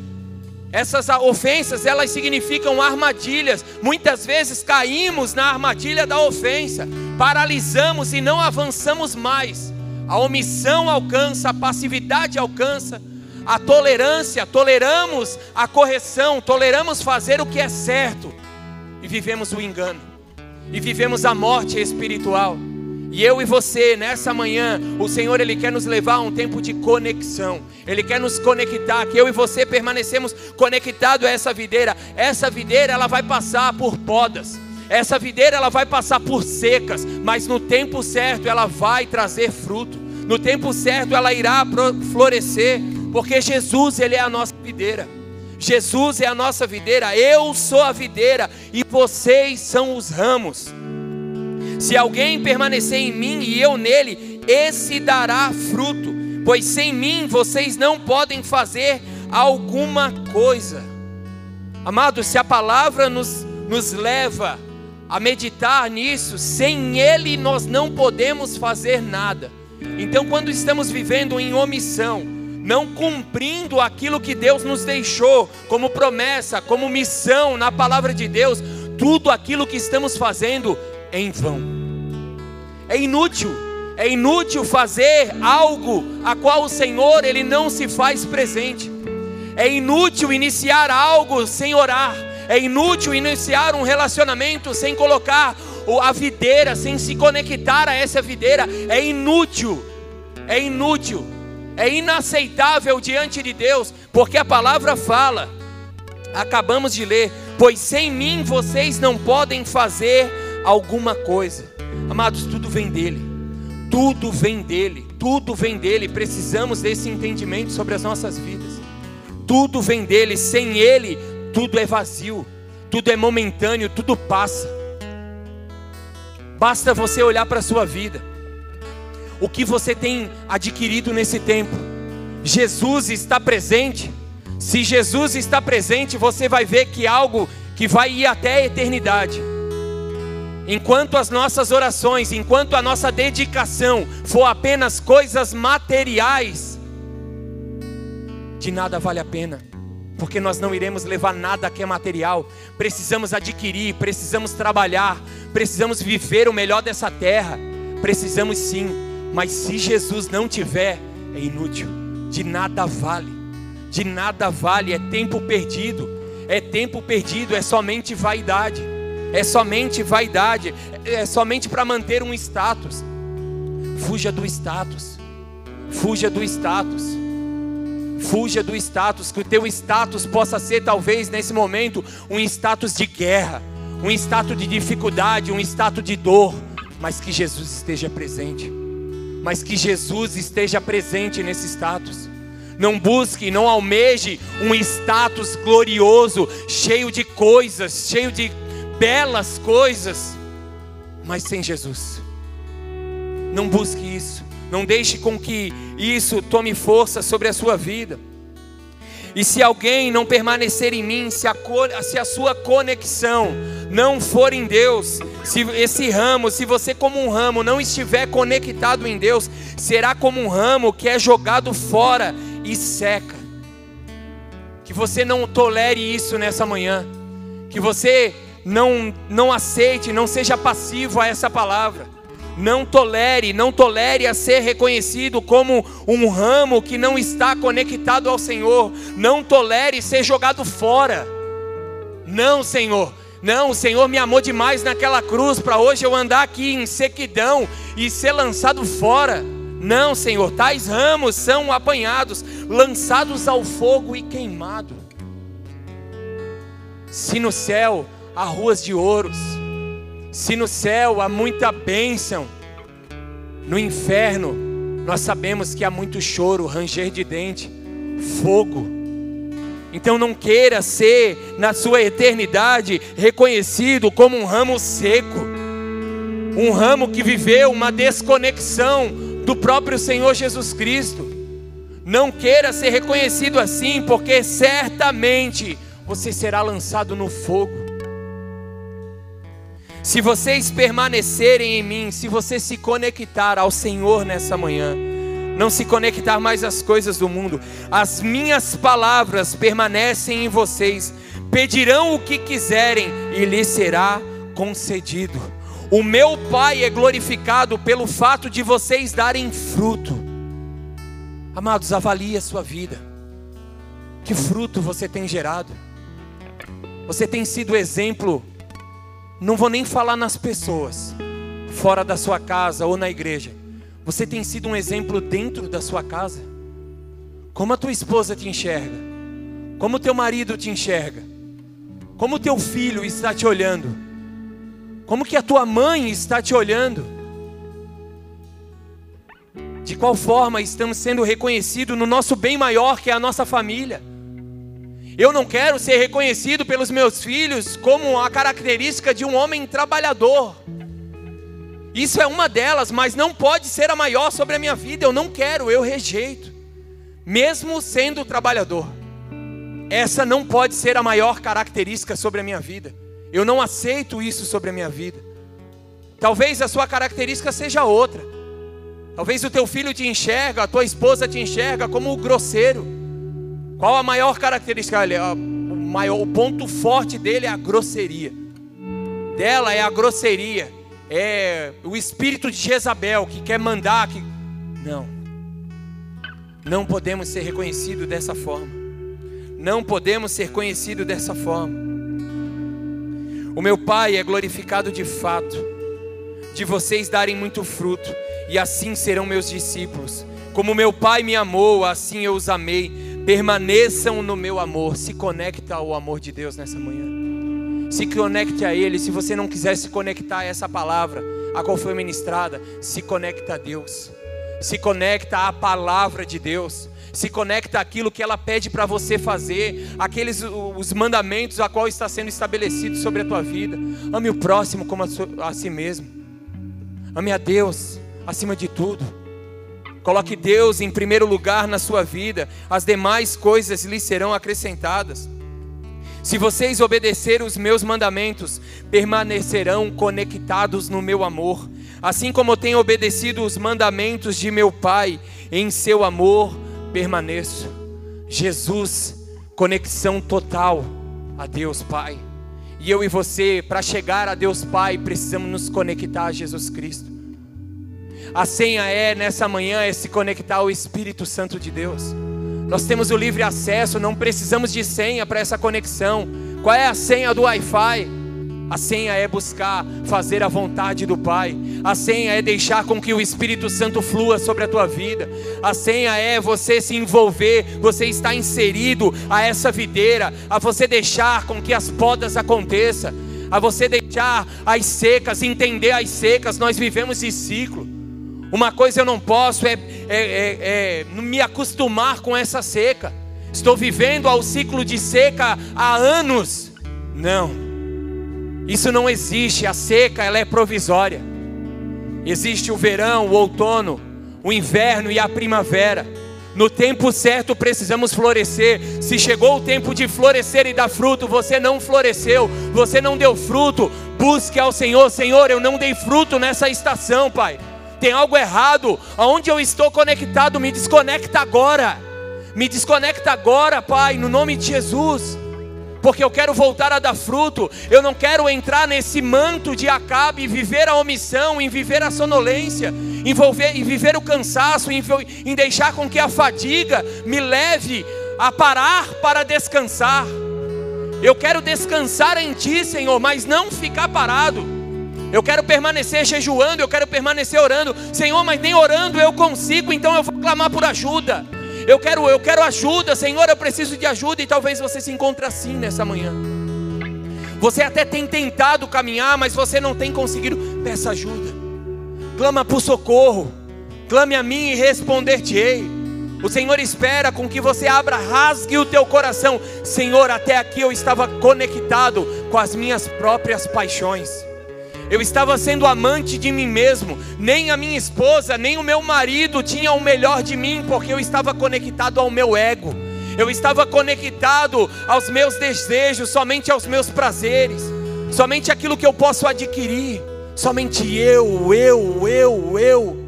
Essas ofensas, elas significam armadilhas. Muitas vezes caímos na armadilha da ofensa, paralisamos e não avançamos mais. A omissão alcança, a passividade alcança, a tolerância, toleramos a correção, toleramos fazer o que é certo e vivemos o engano, e vivemos a morte espiritual. E eu e você, nessa manhã, o Senhor ele quer nos levar a um tempo de conexão. Ele quer nos conectar, que eu e você permanecemos conectados a essa videira. Essa videira ela vai passar por podas. Essa videira ela vai passar por secas, mas no tempo certo ela vai trazer fruto. No tempo certo ela irá florescer, porque Jesus ele é a nossa videira. Jesus é a nossa videira, eu sou a videira e vocês são os ramos. Se alguém permanecer em mim e eu nele, esse dará fruto, pois sem mim vocês não podem fazer alguma coisa. Amados, se a palavra nos, nos leva a meditar nisso, sem Ele nós não podemos fazer nada. Então, quando estamos vivendo em omissão, não cumprindo aquilo que Deus nos deixou como promessa, como missão na palavra de Deus, tudo aquilo que estamos fazendo em vão. É inútil, é inútil fazer algo a qual o Senhor ele não se faz presente. É inútil iniciar algo sem orar. É inútil iniciar um relacionamento sem colocar a videira, sem se conectar a essa videira. É inútil. É inútil. É inaceitável diante de Deus, porque a palavra fala. Acabamos de ler, pois sem mim vocês não podem fazer alguma coisa. Amados, tudo vem dele. Tudo vem dele. Tudo vem dele. Precisamos desse entendimento sobre as nossas vidas. Tudo vem dele. Sem ele, tudo é vazio. Tudo é momentâneo, tudo passa. Basta você olhar para a sua vida. O que você tem adquirido nesse tempo? Jesus está presente. Se Jesus está presente, você vai ver que algo que vai ir até a eternidade Enquanto as nossas orações, enquanto a nossa dedicação for apenas coisas materiais, de nada vale a pena, porque nós não iremos levar nada que é material. Precisamos adquirir, precisamos trabalhar, precisamos viver o melhor dessa terra. Precisamos sim, mas se Jesus não tiver, é inútil, de nada vale, de nada vale, é tempo perdido, é tempo perdido, é somente vaidade é somente vaidade, é somente para manter um status. Fuja do status, fuja do status, fuja do status, que o teu status possa ser, talvez nesse momento, um status de guerra, um status de dificuldade, um status de dor, mas que Jesus esteja presente, mas que Jesus esteja presente nesse status. Não busque, não almeje um status glorioso, cheio de coisas, cheio de belas coisas. mas sem Jesus. Não busque isso. Não deixe com que isso tome força sobre a sua vida. E se alguém não permanecer em mim, se a, se a sua conexão não for em Deus, se esse ramo, se você como um ramo não estiver conectado em Deus, será como um ramo que é jogado fora e seca. Que você não tolere isso nessa manhã. Que você não, não aceite, não seja passivo a essa palavra. Não tolere, não tolere a ser reconhecido como um ramo que não está conectado ao Senhor. Não tolere ser jogado fora. Não, Senhor. Não, o Senhor me amou demais naquela cruz para hoje eu andar aqui em sequidão e ser lançado fora. Não, Senhor, tais ramos são apanhados, lançados ao fogo e queimados. Se no céu há ruas de ouros, se no céu há muita bênção, no inferno nós sabemos que há muito choro, ranger de dente, fogo. Então não queira ser na sua eternidade reconhecido como um ramo seco, um ramo que viveu uma desconexão do próprio Senhor Jesus Cristo. Não queira ser reconhecido assim, porque certamente você será lançado no fogo. Se vocês permanecerem em mim, se você se conectar ao Senhor nessa manhã, não se conectar mais às coisas do mundo, as minhas palavras permanecem em vocês, pedirão o que quiserem e lhes será concedido. O meu Pai é glorificado pelo fato de vocês darem fruto. Amados, avalie a sua vida. Que fruto você tem gerado? Você tem sido exemplo não vou nem falar nas pessoas, fora da sua casa ou na igreja. Você tem sido um exemplo dentro da sua casa? Como a tua esposa te enxerga? Como o teu marido te enxerga? Como o teu filho está te olhando? Como que a tua mãe está te olhando? De qual forma estamos sendo reconhecidos no nosso bem maior que é a nossa família? Eu não quero ser reconhecido pelos meus filhos como a característica de um homem trabalhador. Isso é uma delas, mas não pode ser a maior sobre a minha vida. Eu não quero, eu rejeito. Mesmo sendo trabalhador. Essa não pode ser a maior característica sobre a minha vida. Eu não aceito isso sobre a minha vida. Talvez a sua característica seja outra. Talvez o teu filho te enxerga, a tua esposa te enxerga como grosseiro. Qual a maior característica? o, maior, o ponto forte dele é a grosseria. Dela é a grosseria. É o espírito de Jezabel que quer mandar. Que... Não. Não podemos ser reconhecidos dessa forma. Não podemos ser conhecidos dessa forma. O meu Pai é glorificado de fato, de vocês darem muito fruto, e assim serão meus discípulos. Como meu Pai me amou, assim eu os amei Permaneçam no meu amor. Se conecta ao amor de Deus nessa manhã. Se conecte a Ele. Se você não quiser se conectar a essa palavra, a qual foi ministrada, se conecta a Deus. Se conecta à palavra de Deus. Se conecta àquilo que ela pede para você fazer, aqueles os mandamentos a qual está sendo estabelecido sobre a tua vida. Ame o próximo como a, a si mesmo. Ame a Deus acima de tudo. Coloque Deus em primeiro lugar na sua vida, as demais coisas lhe serão acrescentadas. Se vocês obedecerem os meus mandamentos, permanecerão conectados no meu amor, assim como eu tenho obedecido os mandamentos de meu Pai, em seu amor permaneço. Jesus, conexão total a Deus Pai. E eu e você, para chegar a Deus Pai, precisamos nos conectar a Jesus Cristo. A senha é, nessa manhã, é se conectar ao Espírito Santo de Deus. Nós temos o livre acesso, não precisamos de senha para essa conexão. Qual é a senha do Wi-Fi? A senha é buscar fazer a vontade do Pai. A senha é deixar com que o Espírito Santo flua sobre a tua vida. A senha é você se envolver, você estar inserido a essa videira, a você deixar com que as podas aconteçam, a você deixar as secas, entender as secas. Nós vivemos esse ciclo. Uma coisa eu não posso é, é, é, é me acostumar com essa seca. Estou vivendo ao ciclo de seca há anos. Não. Isso não existe, a seca ela é provisória. Existe o verão, o outono, o inverno e a primavera. No tempo certo precisamos florescer. Se chegou o tempo de florescer e dar fruto, você não floresceu, você não deu fruto, busque ao Senhor: Senhor, eu não dei fruto nessa estação, Pai. Tem algo errado. Aonde eu estou conectado, me desconecta agora. Me desconecta agora, Pai, no nome de Jesus porque eu quero voltar a dar fruto, eu não quero entrar nesse manto de Acabe e viver a omissão, em viver a sonolência, envolver, em viver o cansaço, em, em deixar com que a fadiga me leve a parar para descansar. Eu quero descansar em Ti, Senhor, mas não ficar parado. Eu quero permanecer jejuando, eu quero permanecer orando. Senhor, mas nem orando eu consigo, então eu vou clamar por ajuda. Eu quero, eu quero ajuda, Senhor, eu preciso de ajuda e talvez você se encontre assim nessa manhã. Você até tem tentado caminhar, mas você não tem conseguido. Peça ajuda. Clama por socorro. Clame a mim e responder-te-ei. O Senhor espera com que você abra, rasgue o teu coração. Senhor, até aqui eu estava conectado com as minhas próprias paixões. Eu estava sendo amante de mim mesmo. Nem a minha esposa, nem o meu marido tinham o melhor de mim, porque eu estava conectado ao meu ego. Eu estava conectado aos meus desejos, somente aos meus prazeres, somente aquilo que eu posso adquirir. Somente eu, eu, eu, eu.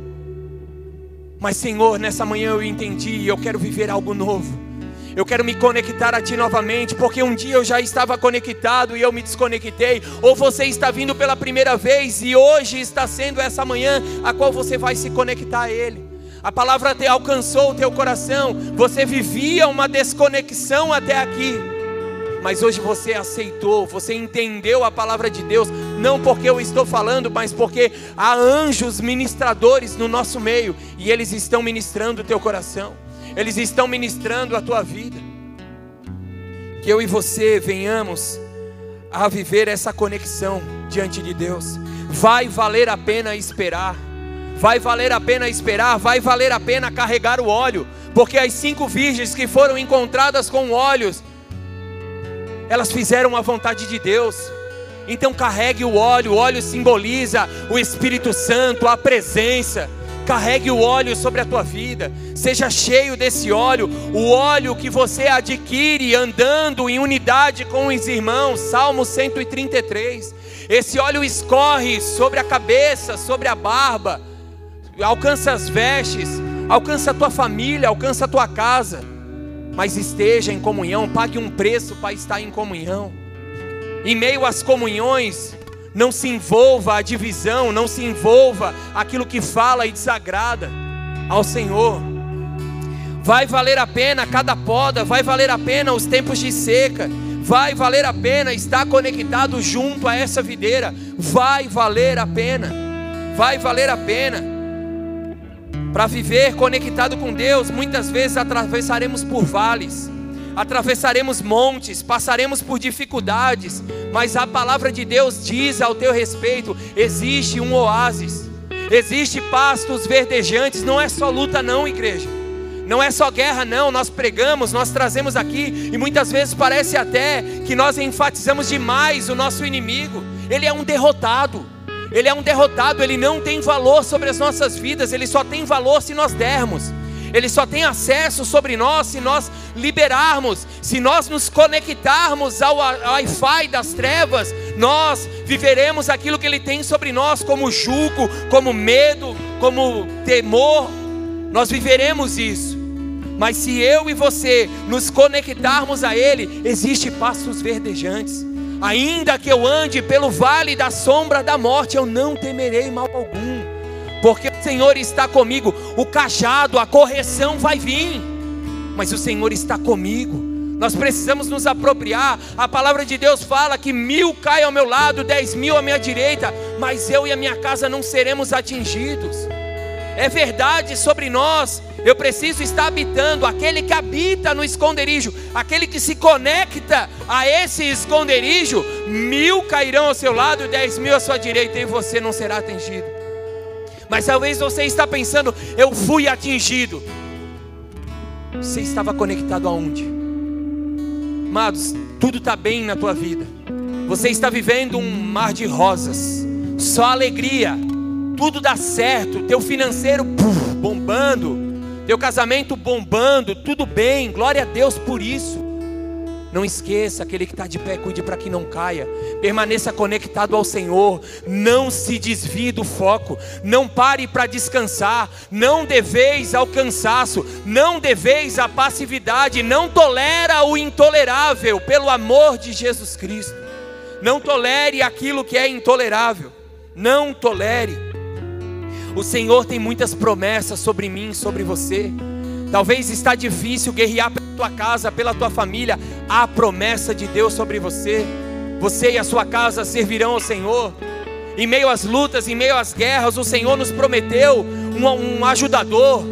Mas Senhor, nessa manhã eu entendi, eu quero viver algo novo. Eu quero me conectar a Ti novamente, porque um dia eu já estava conectado e eu me desconectei, ou você está vindo pela primeira vez e hoje está sendo essa manhã a qual você vai se conectar a Ele. A palavra te alcançou o teu coração, você vivia uma desconexão até aqui, mas hoje você aceitou, você entendeu a palavra de Deus, não porque eu estou falando, mas porque há anjos ministradores no nosso meio e eles estão ministrando o teu coração eles estão ministrando a tua vida. Que eu e você venhamos a viver essa conexão diante de Deus. Vai valer a pena esperar. Vai valer a pena esperar, vai valer a pena carregar o óleo, porque as cinco virgens que foram encontradas com óleos, elas fizeram a vontade de Deus. Então carregue o óleo, o óleo simboliza o Espírito Santo, a presença. Carregue o óleo sobre a tua vida, seja cheio desse óleo, o óleo que você adquire andando em unidade com os irmãos, Salmo 133. Esse óleo escorre sobre a cabeça, sobre a barba, alcança as vestes, alcança a tua família, alcança a tua casa, mas esteja em comunhão, pague um preço para estar em comunhão. Em meio às comunhões, não se envolva a divisão, não se envolva aquilo que fala e desagrada ao Senhor. Vai valer a pena cada poda, vai valer a pena os tempos de seca, vai valer a pena estar conectado junto a essa videira, vai valer a pena, vai valer a pena. Para viver conectado com Deus, muitas vezes atravessaremos por vales atravessaremos montes, passaremos por dificuldades, mas a palavra de Deus diz ao teu respeito: existe um oásis, existe pastos verdejantes, não é só luta, não, igreja. Não é só guerra, não. Nós pregamos, nós trazemos aqui, e muitas vezes parece até que nós enfatizamos demais o nosso inimigo. Ele é um derrotado. Ele é um derrotado, ele não tem valor sobre as nossas vidas, ele só tem valor se nós dermos. Ele só tem acesso sobre nós se nós liberarmos, se nós nos conectarmos ao Wi-Fi das trevas, nós viveremos aquilo que Ele tem sobre nós, como jugo, como medo, como temor, nós viveremos isso. Mas se eu e você nos conectarmos a Ele, existe passos verdejantes. Ainda que eu ande pelo vale da sombra da morte, eu não temerei mal algum porque o Senhor está comigo. O cajado, a correção vai vir, mas o Senhor está comigo. Nós precisamos nos apropriar. A palavra de Deus fala que mil caem ao meu lado, dez mil à minha direita, mas eu e a minha casa não seremos atingidos. É verdade sobre nós. Eu preciso estar habitando. Aquele que habita no esconderijo, aquele que se conecta a esse esconderijo, mil cairão ao seu lado, dez mil à sua direita, e você não será atingido. Mas talvez você está pensando, eu fui atingido. Você estava conectado aonde? Amados, tudo está bem na tua vida. Você está vivendo um mar de rosas, só alegria, tudo dá certo, teu financeiro puf, bombando, teu casamento bombando, tudo bem, glória a Deus por isso. Não esqueça, aquele que está de pé, cuide para que não caia. Permaneça conectado ao Senhor. Não se desvie do foco. Não pare para descansar. Não deveis ao cansaço. Não deveis à passividade. Não tolera o intolerável, pelo amor de Jesus Cristo. Não tolere aquilo que é intolerável. Não tolere. O Senhor tem muitas promessas sobre mim, sobre você. Talvez está difícil guerrear pela tua casa, pela tua família. Há promessa de Deus sobre você. Você e a sua casa servirão ao Senhor. Em meio às lutas, em meio às guerras, o Senhor nos prometeu um, um ajudador.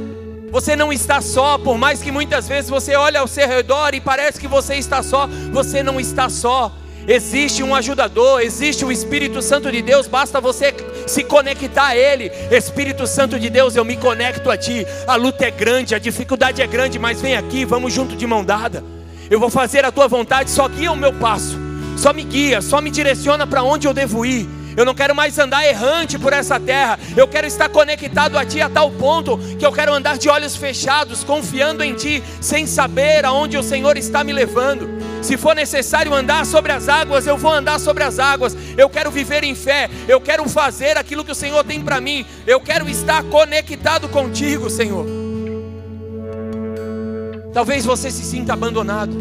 Você não está só, por mais que muitas vezes você olhe ao seu redor e parece que você está só, você não está só. Existe um ajudador, existe o Espírito Santo de Deus, basta você se conectar a Ele. Espírito Santo de Deus, eu me conecto a Ti. A luta é grande, a dificuldade é grande, mas vem aqui, vamos junto de mão dada. Eu vou fazer a Tua vontade, só guia o meu passo, só me guia, só me direciona para onde eu devo ir. Eu não quero mais andar errante por essa terra. Eu quero estar conectado a Ti a tal ponto que eu quero andar de olhos fechados, confiando em Ti, sem saber aonde o Senhor está me levando. Se for necessário andar sobre as águas, eu vou andar sobre as águas. Eu quero viver em fé. Eu quero fazer aquilo que o Senhor tem para mim. Eu quero estar conectado contigo, Senhor. Talvez você se sinta abandonado.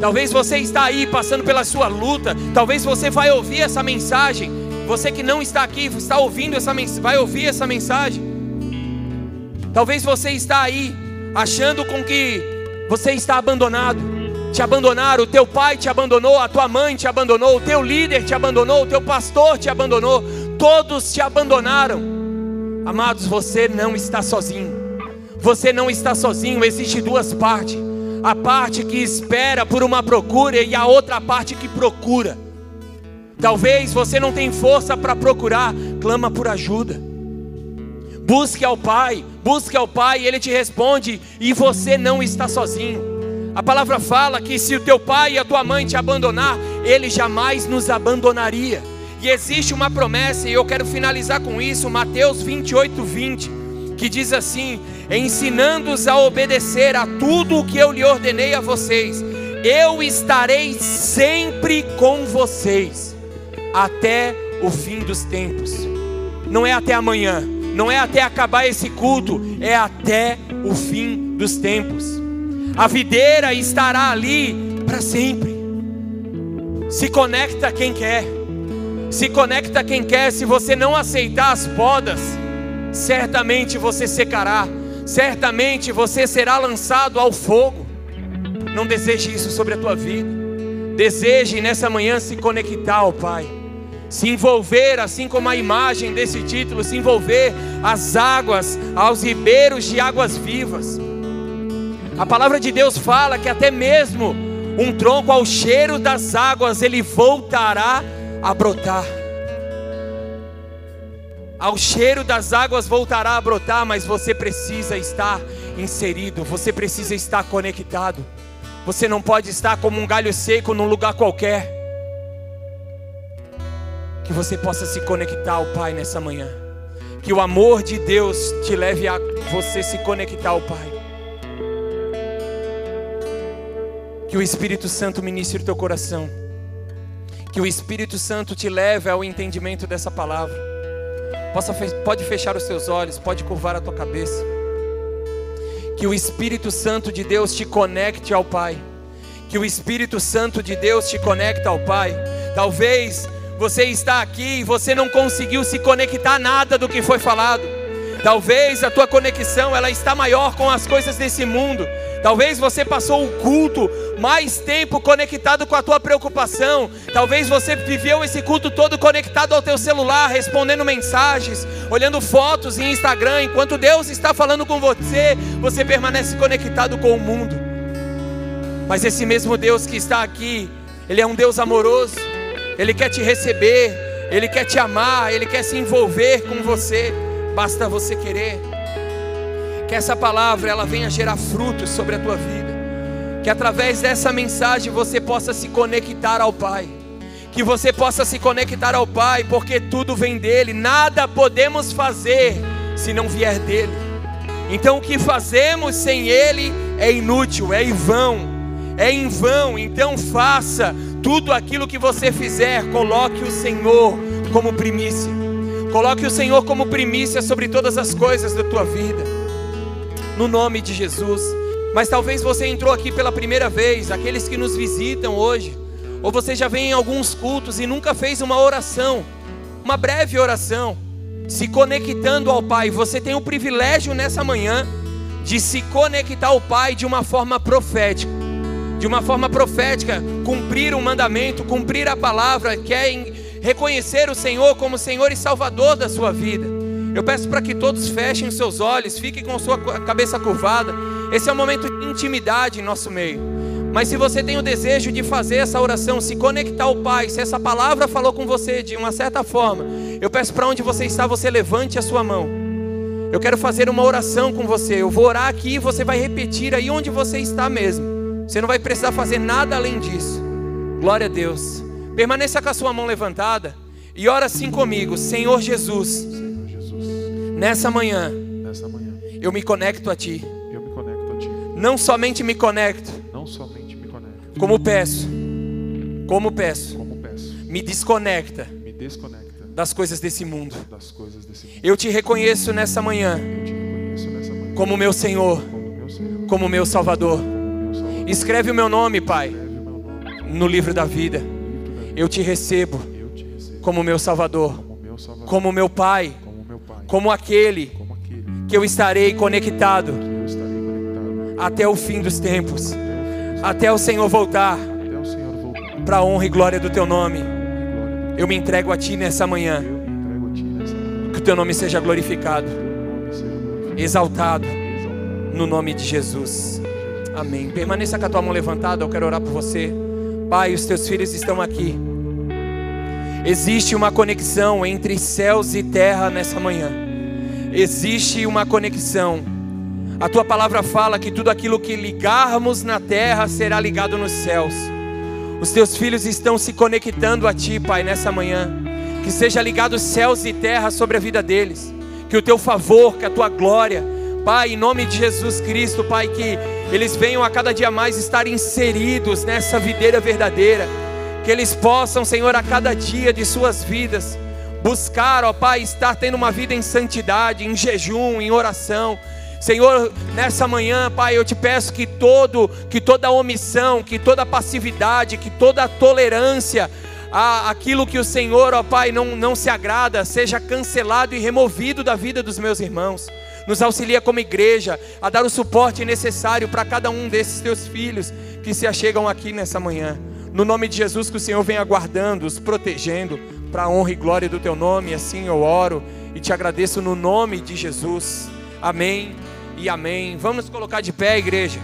Talvez você está aí passando pela sua luta. Talvez você vai ouvir essa mensagem você que não está aqui, está ouvindo essa vai ouvir essa mensagem. Talvez você está aí achando com que você está abandonado. Te abandonaram, o teu pai te abandonou, a tua mãe te abandonou, o teu líder te abandonou, o teu pastor te abandonou, todos te abandonaram. Amados, você não está sozinho. Você não está sozinho, existe duas partes. A parte que espera por uma procura e a outra parte que procura. Talvez você não tenha força para procurar, clama por ajuda. Busque ao Pai, busque ao Pai, Ele te responde, e você não está sozinho. A palavra fala que se o teu pai e a tua mãe te abandonar, Ele jamais nos abandonaria. E existe uma promessa, e eu quero finalizar com isso, Mateus 28, 20, que diz assim: ensinando-os a obedecer a tudo o que eu lhe ordenei a vocês, eu estarei sempre com vocês até o fim dos tempos. Não é até amanhã, não é até acabar esse culto, é até o fim dos tempos. A videira estará ali para sempre. Se conecta quem quer. Se conecta quem quer. Se você não aceitar as podas, certamente você secará. Certamente você será lançado ao fogo. Não deseje isso sobre a tua vida. Deseje nessa manhã se conectar ao Pai se envolver, assim como a imagem desse título, se envolver às águas, aos ribeiros de águas vivas. A palavra de Deus fala que até mesmo um tronco ao cheiro das águas ele voltará a brotar. Ao cheiro das águas voltará a brotar, mas você precisa estar inserido, você precisa estar conectado. Você não pode estar como um galho seco num lugar qualquer. Que você possa se conectar ao Pai nessa manhã. Que o amor de Deus te leve a você se conectar ao Pai. Que o Espírito Santo ministre o teu coração. Que o Espírito Santo te leve ao entendimento dessa palavra. Possa, pode fechar os seus olhos, pode curvar a tua cabeça. Que o Espírito Santo de Deus te conecte ao Pai. Que o Espírito Santo de Deus te conecte ao Pai. Talvez você está aqui e você não conseguiu se conectar a nada do que foi falado. Talvez a tua conexão ela está maior com as coisas desse mundo. Talvez você passou o culto mais tempo conectado com a tua preocupação. Talvez você viveu esse culto todo conectado ao teu celular, respondendo mensagens, olhando fotos em Instagram, enquanto Deus está falando com você, você permanece conectado com o mundo. Mas esse mesmo Deus que está aqui, ele é um Deus amoroso. Ele quer te receber, Ele quer te amar, Ele quer se envolver com você. Basta você querer. Que essa palavra ela venha gerar frutos sobre a tua vida. Que através dessa mensagem você possa se conectar ao Pai. que você possa se conectar ao Pai, porque tudo vem dele, nada podemos fazer se não vier dele. Então o que fazemos sem ele é inútil, é em vão, é em vão. Então faça tudo aquilo que você fizer, coloque o Senhor como primícia. Coloque o Senhor como primícia sobre todas as coisas da tua vida. No nome de Jesus. Mas talvez você entrou aqui pela primeira vez, aqueles que nos visitam hoje ou você já vem em alguns cultos e nunca fez uma oração, uma breve oração, se conectando ao Pai. Você tem o privilégio nessa manhã de se conectar ao Pai de uma forma profética. De uma forma profética, cumprir o um mandamento, cumprir a palavra, quer é reconhecer o Senhor como Senhor e Salvador da sua vida. Eu peço para que todos fechem seus olhos, fiquem com sua cabeça curvada. Esse é um momento de intimidade em nosso meio. Mas se você tem o desejo de fazer essa oração, se conectar ao Pai, se essa palavra falou com você de uma certa forma, eu peço para onde você está, você levante a sua mão. Eu quero fazer uma oração com você. Eu vou orar aqui e você vai repetir aí onde você está mesmo. Você não vai precisar fazer nada além disso. Glória a Deus. Permaneça com a sua mão levantada e ora assim comigo, Senhor Jesus. Senhor Jesus. Nessa manhã, nessa manhã, eu me conecto a ti. Eu me conecto a ti. Não somente me conecto, não somente como peço, como peço, como peço, me desconecta, me desconecta das coisas desse mundo. Das coisas desse mundo. Eu te reconheço nessa manhã, reconheço nessa manhã como meu Senhor, como meu, Senhor, como meu Salvador. Escreve o meu nome, Pai, no livro da vida. Eu te recebo, como meu Salvador, como meu, Pai, como, aquele que eu estarei conectado até o fim dos tempos, até o Senhor voltar, para a honra e glória do teu nome. Eu me entrego a ti nessa manhã. Que o teu nome seja glorificado, exaltado. no nome de Jesus. Amém. Permaneça com a tua mão levantada, eu quero orar por você. Pai, os teus filhos estão aqui. Existe uma conexão entre céus e terra nessa manhã. Existe uma conexão. A tua palavra fala que tudo aquilo que ligarmos na terra será ligado nos céus. Os teus filhos estão se conectando a ti, Pai, nessa manhã. Que seja ligado céus e terra sobre a vida deles. Que o teu favor, que a tua glória, Pai, em nome de Jesus Cristo, Pai, que eles venham a cada dia mais estar inseridos nessa videira verdadeira. Que eles possam, Senhor, a cada dia de suas vidas, buscar, ó Pai, estar tendo uma vida em santidade, em jejum, em oração. Senhor, nessa manhã, Pai, eu te peço que todo, que toda omissão, que toda passividade, que toda tolerância a aquilo que o Senhor, ó Pai, não, não se agrada, seja cancelado e removido da vida dos meus irmãos. Nos auxilia como igreja a dar o suporte necessário para cada um desses teus filhos que se achegam aqui nessa manhã. No nome de Jesus, que o Senhor venha guardando, os protegendo, para a honra e glória do teu nome. Assim eu oro e te agradeço no nome de Jesus. Amém e amém. Vamos colocar de pé, igreja.